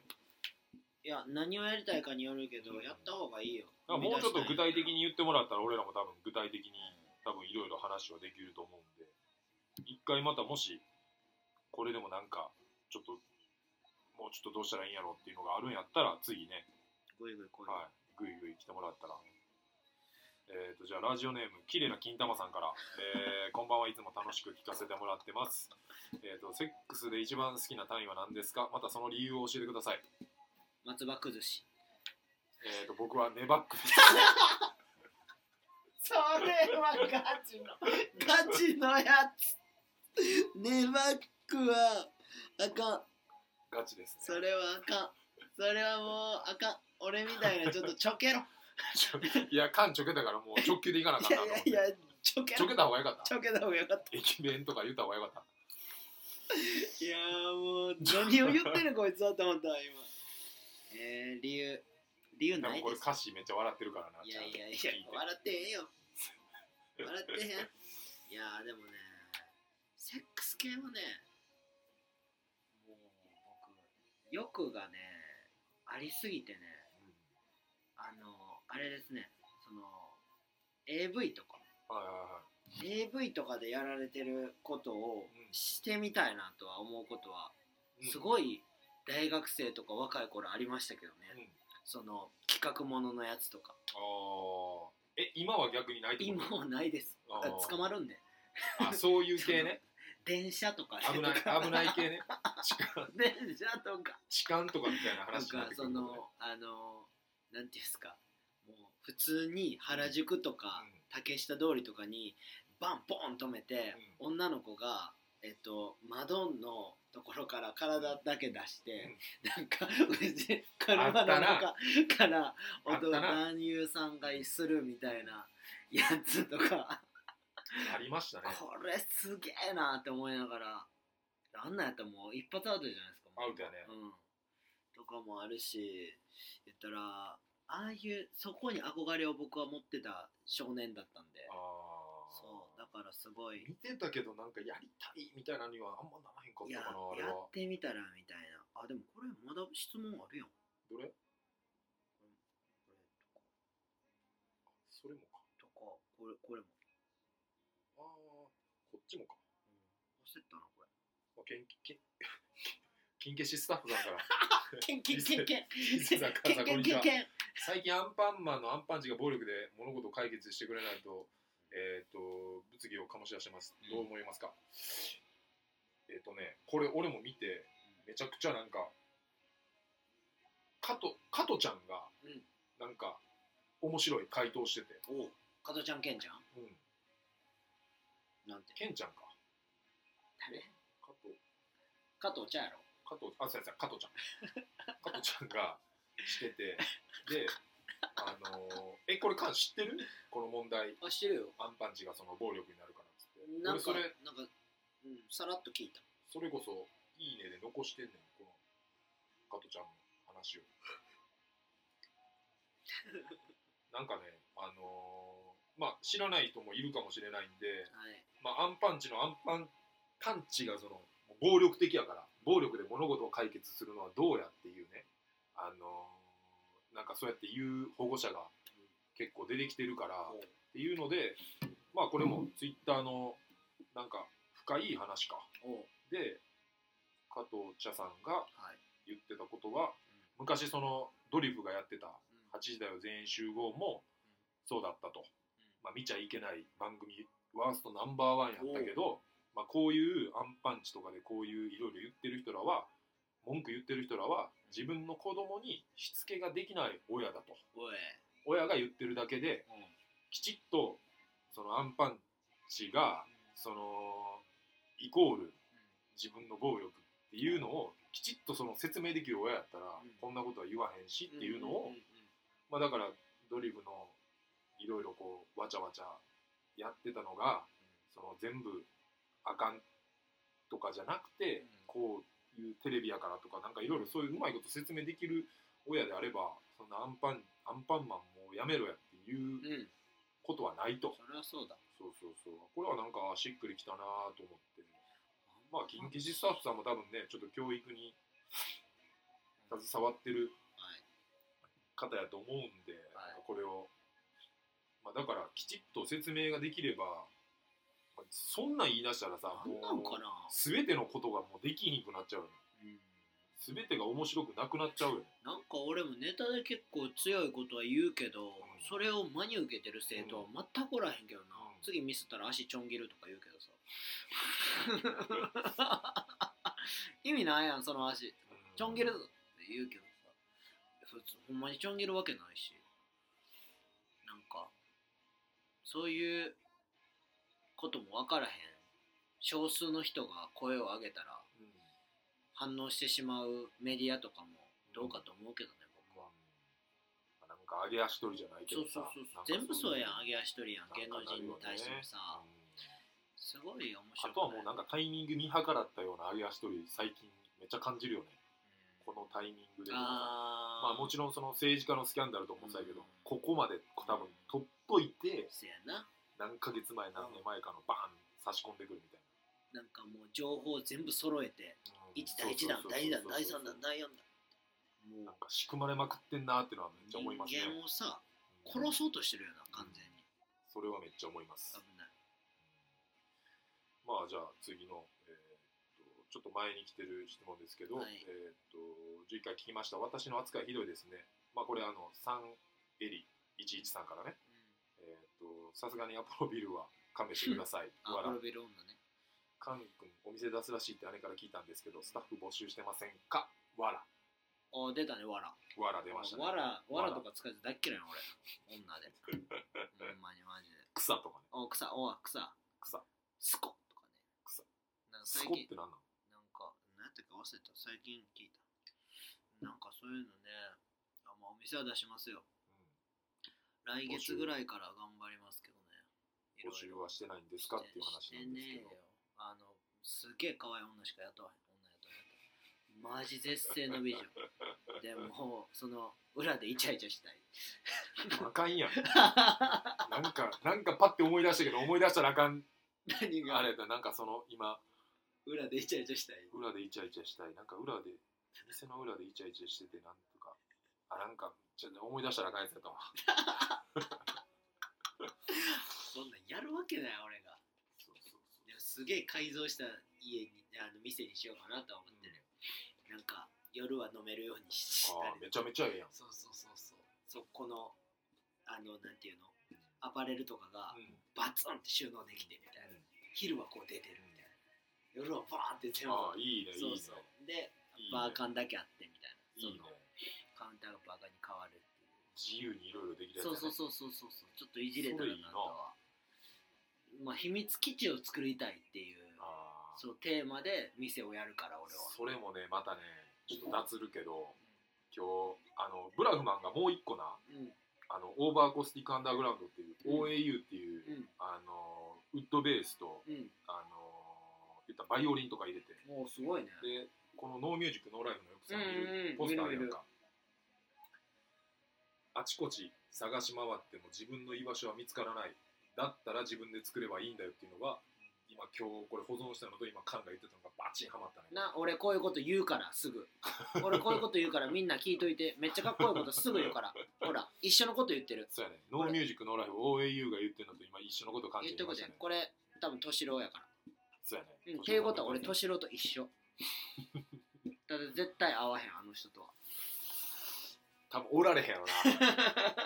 ういや何をやりたいかによるけど、やった方がいいよ。もうちょっと具体的にに言ってもらったら俺らも多分具体的に多分いろいろ話はできると思うんで。一回またもしこれでもなんかちょっともうちょっとどうしたらいいんやろうっていうのがあるんやったら次ね。ぐいぐい来い。よ、はい。ぐいぐい来てもらったらえー、とじゃあラジオネームきれいな金玉さんから、えーこんばんはいつも楽しく聞かせてもらってます。えー、とセックスで一番好きな単位は何ですか？またその理由を教えてください。松葉崩し。えー、と僕はネバックです。それはガチの。ガチのやつ。ネバックはあかん。ガチですね。それはあかん。それはもうあかん。俺みたいなちょっとちょけろ いや、缶ちょけたからもう直球でいかなあかいんなと思って。やいやいやちょけろちょけた方がよかった。ちょけた方がよかった。駅弁とか言った方がよかった。いやーもう何を言ってんのこいつはと思ったわ今。えー、理由。理由でもこれ歌詞めっちゃ笑ってるからな。いやいやいや笑ってへんよ。笑ってへん。いやーでもねセックス系はねもう僕欲がねありすぎてねあのあれですね。その AV とか。うんはいはい。は AV とかでやられてることをうん。してみたいなとは思うことは、い。すい。ごい大学生とか若い頃ありましたけどね、うん。その企画もののやつとか。あー。え、今は逆にないって今はないです。捕まるんで。あ、そういう系ね？電車とか。危ない、危ない系ね？電車とか。痴漢とかみたいな話になっかそてくるのね。のあのなんていうんですか普通に原宿とかうん。竹下通りとかにバンポン止めて、女の子がえっと窓のところから体だけ出して、なんか車の中から男優さんがするみたいなやつとか。ありましたね。これすげえなって思いながらあんなんやったらもう一発アウトじゃないですか。アウトやね。うん、とかもあるし言ったらああいうそこに憧れを僕は持ってた少年だったんで。そうだからすごい。見てたけどなんかやりたいみたいなのにはあんまならへんかったかなあれやはってみたらみたいな。あでもこれまだ質問あるやん。どれ？これそれもか。とかこれこれも、ああこっちもか、うん、忘れたなこれ。まあ、けんけん 金消しスタッフさんから。ケンケンケンケンケンケンケンケン最近アンパンマンのアンパンチが暴力で物事を解決してくれないとえっ、と物議を醸し出してます。どう思いますか、えっ、とねこれ俺も見てめちゃくちゃなんか加ト加トちゃんがうん。なんか面白い回答してて、おう加トちゃんケンちゃん？うん、なんて？ケンちゃんか。誰？加藤加藤ちゃんやろ？加藤あすいません加藤ちゃん。加藤ちゃんがしてて。であのーえこれか知ってる？この問題。あ知ってるよ。アンパンチがその暴力になるからっつって。なんか俺それなんか、うん、さらっと聞いた。それこそ「いいね」で残してんねん。この加藤ちゃんの話を。なんかねあのーまあ知らない人もいるかもしれないんで、はい。まあ、アンパンチのアンパンパンチがその暴力的やから暴力で物事を解決するのはどうやっていうねあのーなんかそうやって言う保護者が結構出てきてるからっていうのでまあこれもツイッターのなんか深い話か。で加藤茶さんがはい。言ってたことは昔そのドリフがやってたうん。8時だよ全員集合もそうだったと、まあ、見ちゃいけない番組ワーストナンバーワンやったけど、まあ、こういうアンパンチとかでこういういろいろ言ってる人らは文句言ってる人らは自分の子供にしつけができない親だと。おい、親が言ってるだけできちっとそのアンパンチがそのイコール自分の暴力っていうのをきちっとその説明できる親やったら、うん。こんなことは言わへんしっていうのを、んんんまあ、だからドリフのいろいろこうわちゃわちゃやってたのがその全部あかんとかじゃなくて、うん。こういうテレビやからとかなんかいろいろそういううまいこと説明できる親であればそんなアンパンアンパンマンもうやめろやっていううん。ことはないと、それはそうだ。そうそうそう。これはなんかしっくりきたなと思って。まあ近畿スタッフさんも多分ねちょっと教育に携わってるはい。方やと思うんで、はい。これを、まあ、だからきちっと説明ができれば、まあそんなん言い出したらさなんなんかな？全てのことがもうできひんくなっちゃうよね。うん全てが面白くなくなっちゃうよね。なんか俺もネタで結構強いことは言うけど、それを真に受けてる生徒は全くおらへんけどな、うん。次ミスったら足ちょん切るとか言うけどさ。意味ないやんその足。ちょん切るって言うけどさ。普通ほんまにちょん切るわけないし。なんかそういうことも分からへん。少数の人が声を上げたらうん反応してしまうメディアとかもどうかと思うけどね僕は、まあなんか揚げ足取りじゃないけどさそうそうそう全部そうやんい揚げ足取りやん芸能人に対してもさ、うんすごい面白い？あとはもうなんかタイミング見計らったような揚げ足取り最近めっちゃ感じるよね。このタイミングでまあもちろんその政治家のスキャンダルともそうやけど、うん。ここまで多分取っといてせやな何ヶ月前何年前かのバーン差し込んでくるみたいな。んかもう情報全部揃えてな、1第1弾第2弾第3弾第4弾。もうなんか仕組まれまくってんなっていうのはめっちゃ思いますね。人間をさうん。殺そうとしてるよな完全に。それはめっちゃ思います。危ない。まあじゃあ次の、えーっとちょっと前に来てる質問ですけど、はい。えーっと11回聞きました私の扱いひどいですね。まあこれあの3エリ113からねさすがにアポロビルは勘弁してください。わらアポロビル女ね。カン君お店出すらしいって姉から聞いたんですけどスタッフ募集してませんか？わらあ出たねわらわら出ましたね。わらわらとか使って大っ嫌いな俺。女で。ほんまにマジで。草とかね。お草。お草。草。スコとかね。草。なんかス最近コって何なの？なんか何やったか忘れた。最近聞いた。なんかそういうのねあ、まあ、お店は出しますよ来月ぐらいから頑張りますけどね。い募集はしてないんですかっていう話なんですけど。してねえよ。あのすげえ可愛い女しか雇わへん女雇わへんマジ絶世の美女。でもその裏でイチャイチャしたい。あかんやん。なんかなんかパッて思い出したけど思い出したらあかん。何が？あれだなんかその今裏でイチャイチャしたい。裏でイチャイチャしたい。なんか裏で店の裏でイチャイチャしててなんとか。あなんかちょっと思い出したらあかんやつやったわそんなんやるわけない俺が。そうそうそうでもすげえ改造した家にあの店にしようかなとは思ってる。よ、なんか夜は飲めるようにしたり。ああめちゃめちゃええやん、そうそうそうそう。そこのあのなんていうの？アパレルとかがうん。バツンって収納できてみたいな。昼はこう出てるみたいな。夜はバーンって全部。ああいいねそうそう。でバーカンだけあってみたいな。いいね。そのカウンターが変わるっていう。自由にいろいろできるやつやね。そうそうそうそうそうちょっといじれたらななとは。まあ秘密基地を作りたいっていうそうテーマで店をやるから俺は。それもねまたねちょっと脱るけど今日あのブラフマンがもう一個なうん。あのオーバーアコースティックアンダーグラウンドっていう、うん。OAU っていう、うん。あのウッドベースとうん。あの言ったらバイオリンとか入れて。もうすごいね。でこのノーミュージックノーライフのよくさん見るポスターやんかあちこち探し回っても自分の居場所は見つからない。だったら自分で作ればいいんだよっていうのが今今日これ保存したのと今カンが言ってたのがバチンハマったね。な俺こういうこと言うからすぐ。俺こういうこと言うからみんな聞いといて。めっちゃかっこいいことすぐ言うから。ほら一緒のこと言ってる。そうやね。ノーミュージックノーライフ OAU が言ってるのと今一緒のこと感じてましたね。これ多分敏郎やから。そうやね。うんっていうことは俺敏郎と一緒。だって絶対会わへんあの人とは多分おられへんやろな。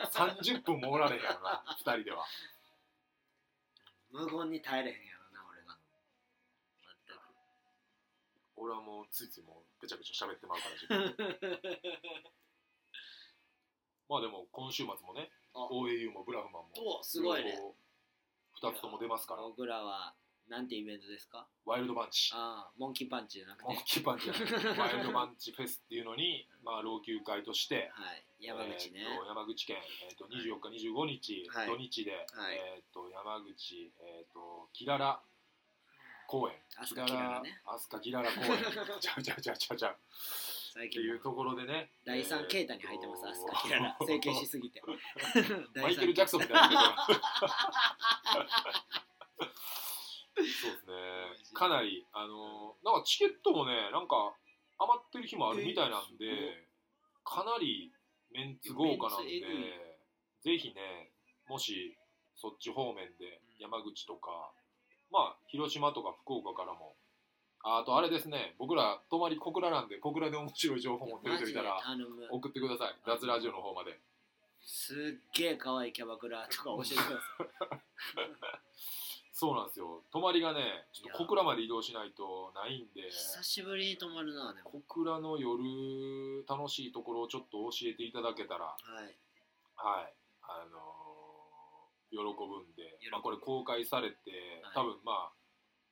30分もおられへんやろな2人では。無言に耐えれへんやろな俺が。全く。俺はもうついついもうぺちゃぺちゃ喋ってまうから自分で。まあでも今週末もねあ。OAU もブラフマンもおすごいね。2つとも出ますから。僕らはなんてイベントですか？ワイルドバンチ。ああモンキーパンチじゃなくて。モンキーパンチじゃないワイルドバンチフェスっていうのに、まあ、老朽会としてはい。山口ね、えーと山口県、えー、と24日、25日、はい。土日で、はい。えー、と山口、えー、とキララ公園。飛鳥キララね飛鳥キララ公園。ちゃうちゃうちゃうちゃうちゃう。っていうところでね第三形態に入ってます、アスカキララ整形しすぎて。マイケル・ジャクソンみたいなかなりあのなんかチケットもねなんか余ってる日もあるみたいなんでかなりメンツ豪華なんでぜひねもしそっち方面で山口とかまあ広島とか福岡からもああとあれですね僕ら泊まり小倉なんで小倉で面白い情報持ってる人いたら送ってください。脱ラジオの方まで。すっげえ可愛いキャバクラとか教えてくださいそうなんですよ。泊まりがねちょっと小倉まで移動しないとないんで。久しぶりに泊まるなでも。小倉の夜楽しいところをちょっと教えていただけたら。はい。はい。あのー喜ぶんで。まあ、これ公開されて、はい。多分まあ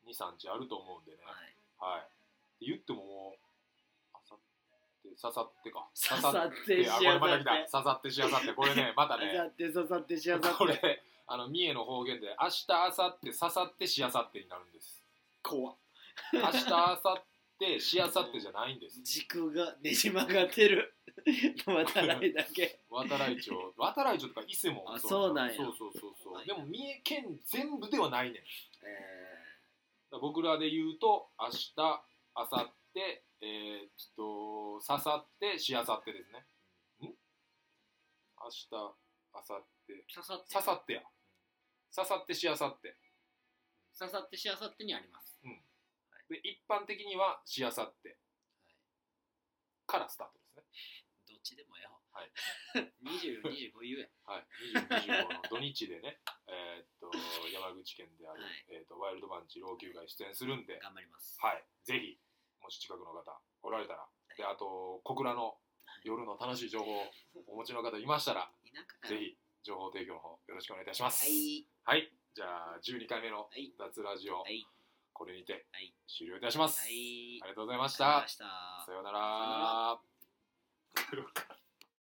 23日あると思うんでね。はい。はい、って言ってももうあさってささってか。ささってあこれまた来た。ささってしあさって。これねまたね。さってささってしあさって。これあの三重の方言で明日明後日ささってしあさってになるんです。怖っ。明日明後日しあさってじゃないんです。軸がねじ曲がってる。またないだけ。渡来町。渡来町とか伊勢もあそうなんや。そうそうそうそう、はいでも三重県全部ではないねん。えら僕らで言うと明日明後日えー、っとささってしあさってですね。ん？明日明後日。ー、ささってささってやささってしあさって。ささってしあさってにあります。で一般的にはしあさって。からスタートですね。どっちでもええわ。はい。24、25言えはい、20、25の土日でね、えーっと山口県である、はい。えーっとワイルドバンチ老朽会出演するんで、頑張ります。はい、ぜひもし近くの方おられたら、であと小倉の夜の楽しい情報をお持ちの方いましたら。ぜひ情報提供の方よろしくお願いいたします。はいはい。じゃあ十二回目の脱ラジオ、はい、これにて終了いたします、はい、ありがとうございました。さようなら。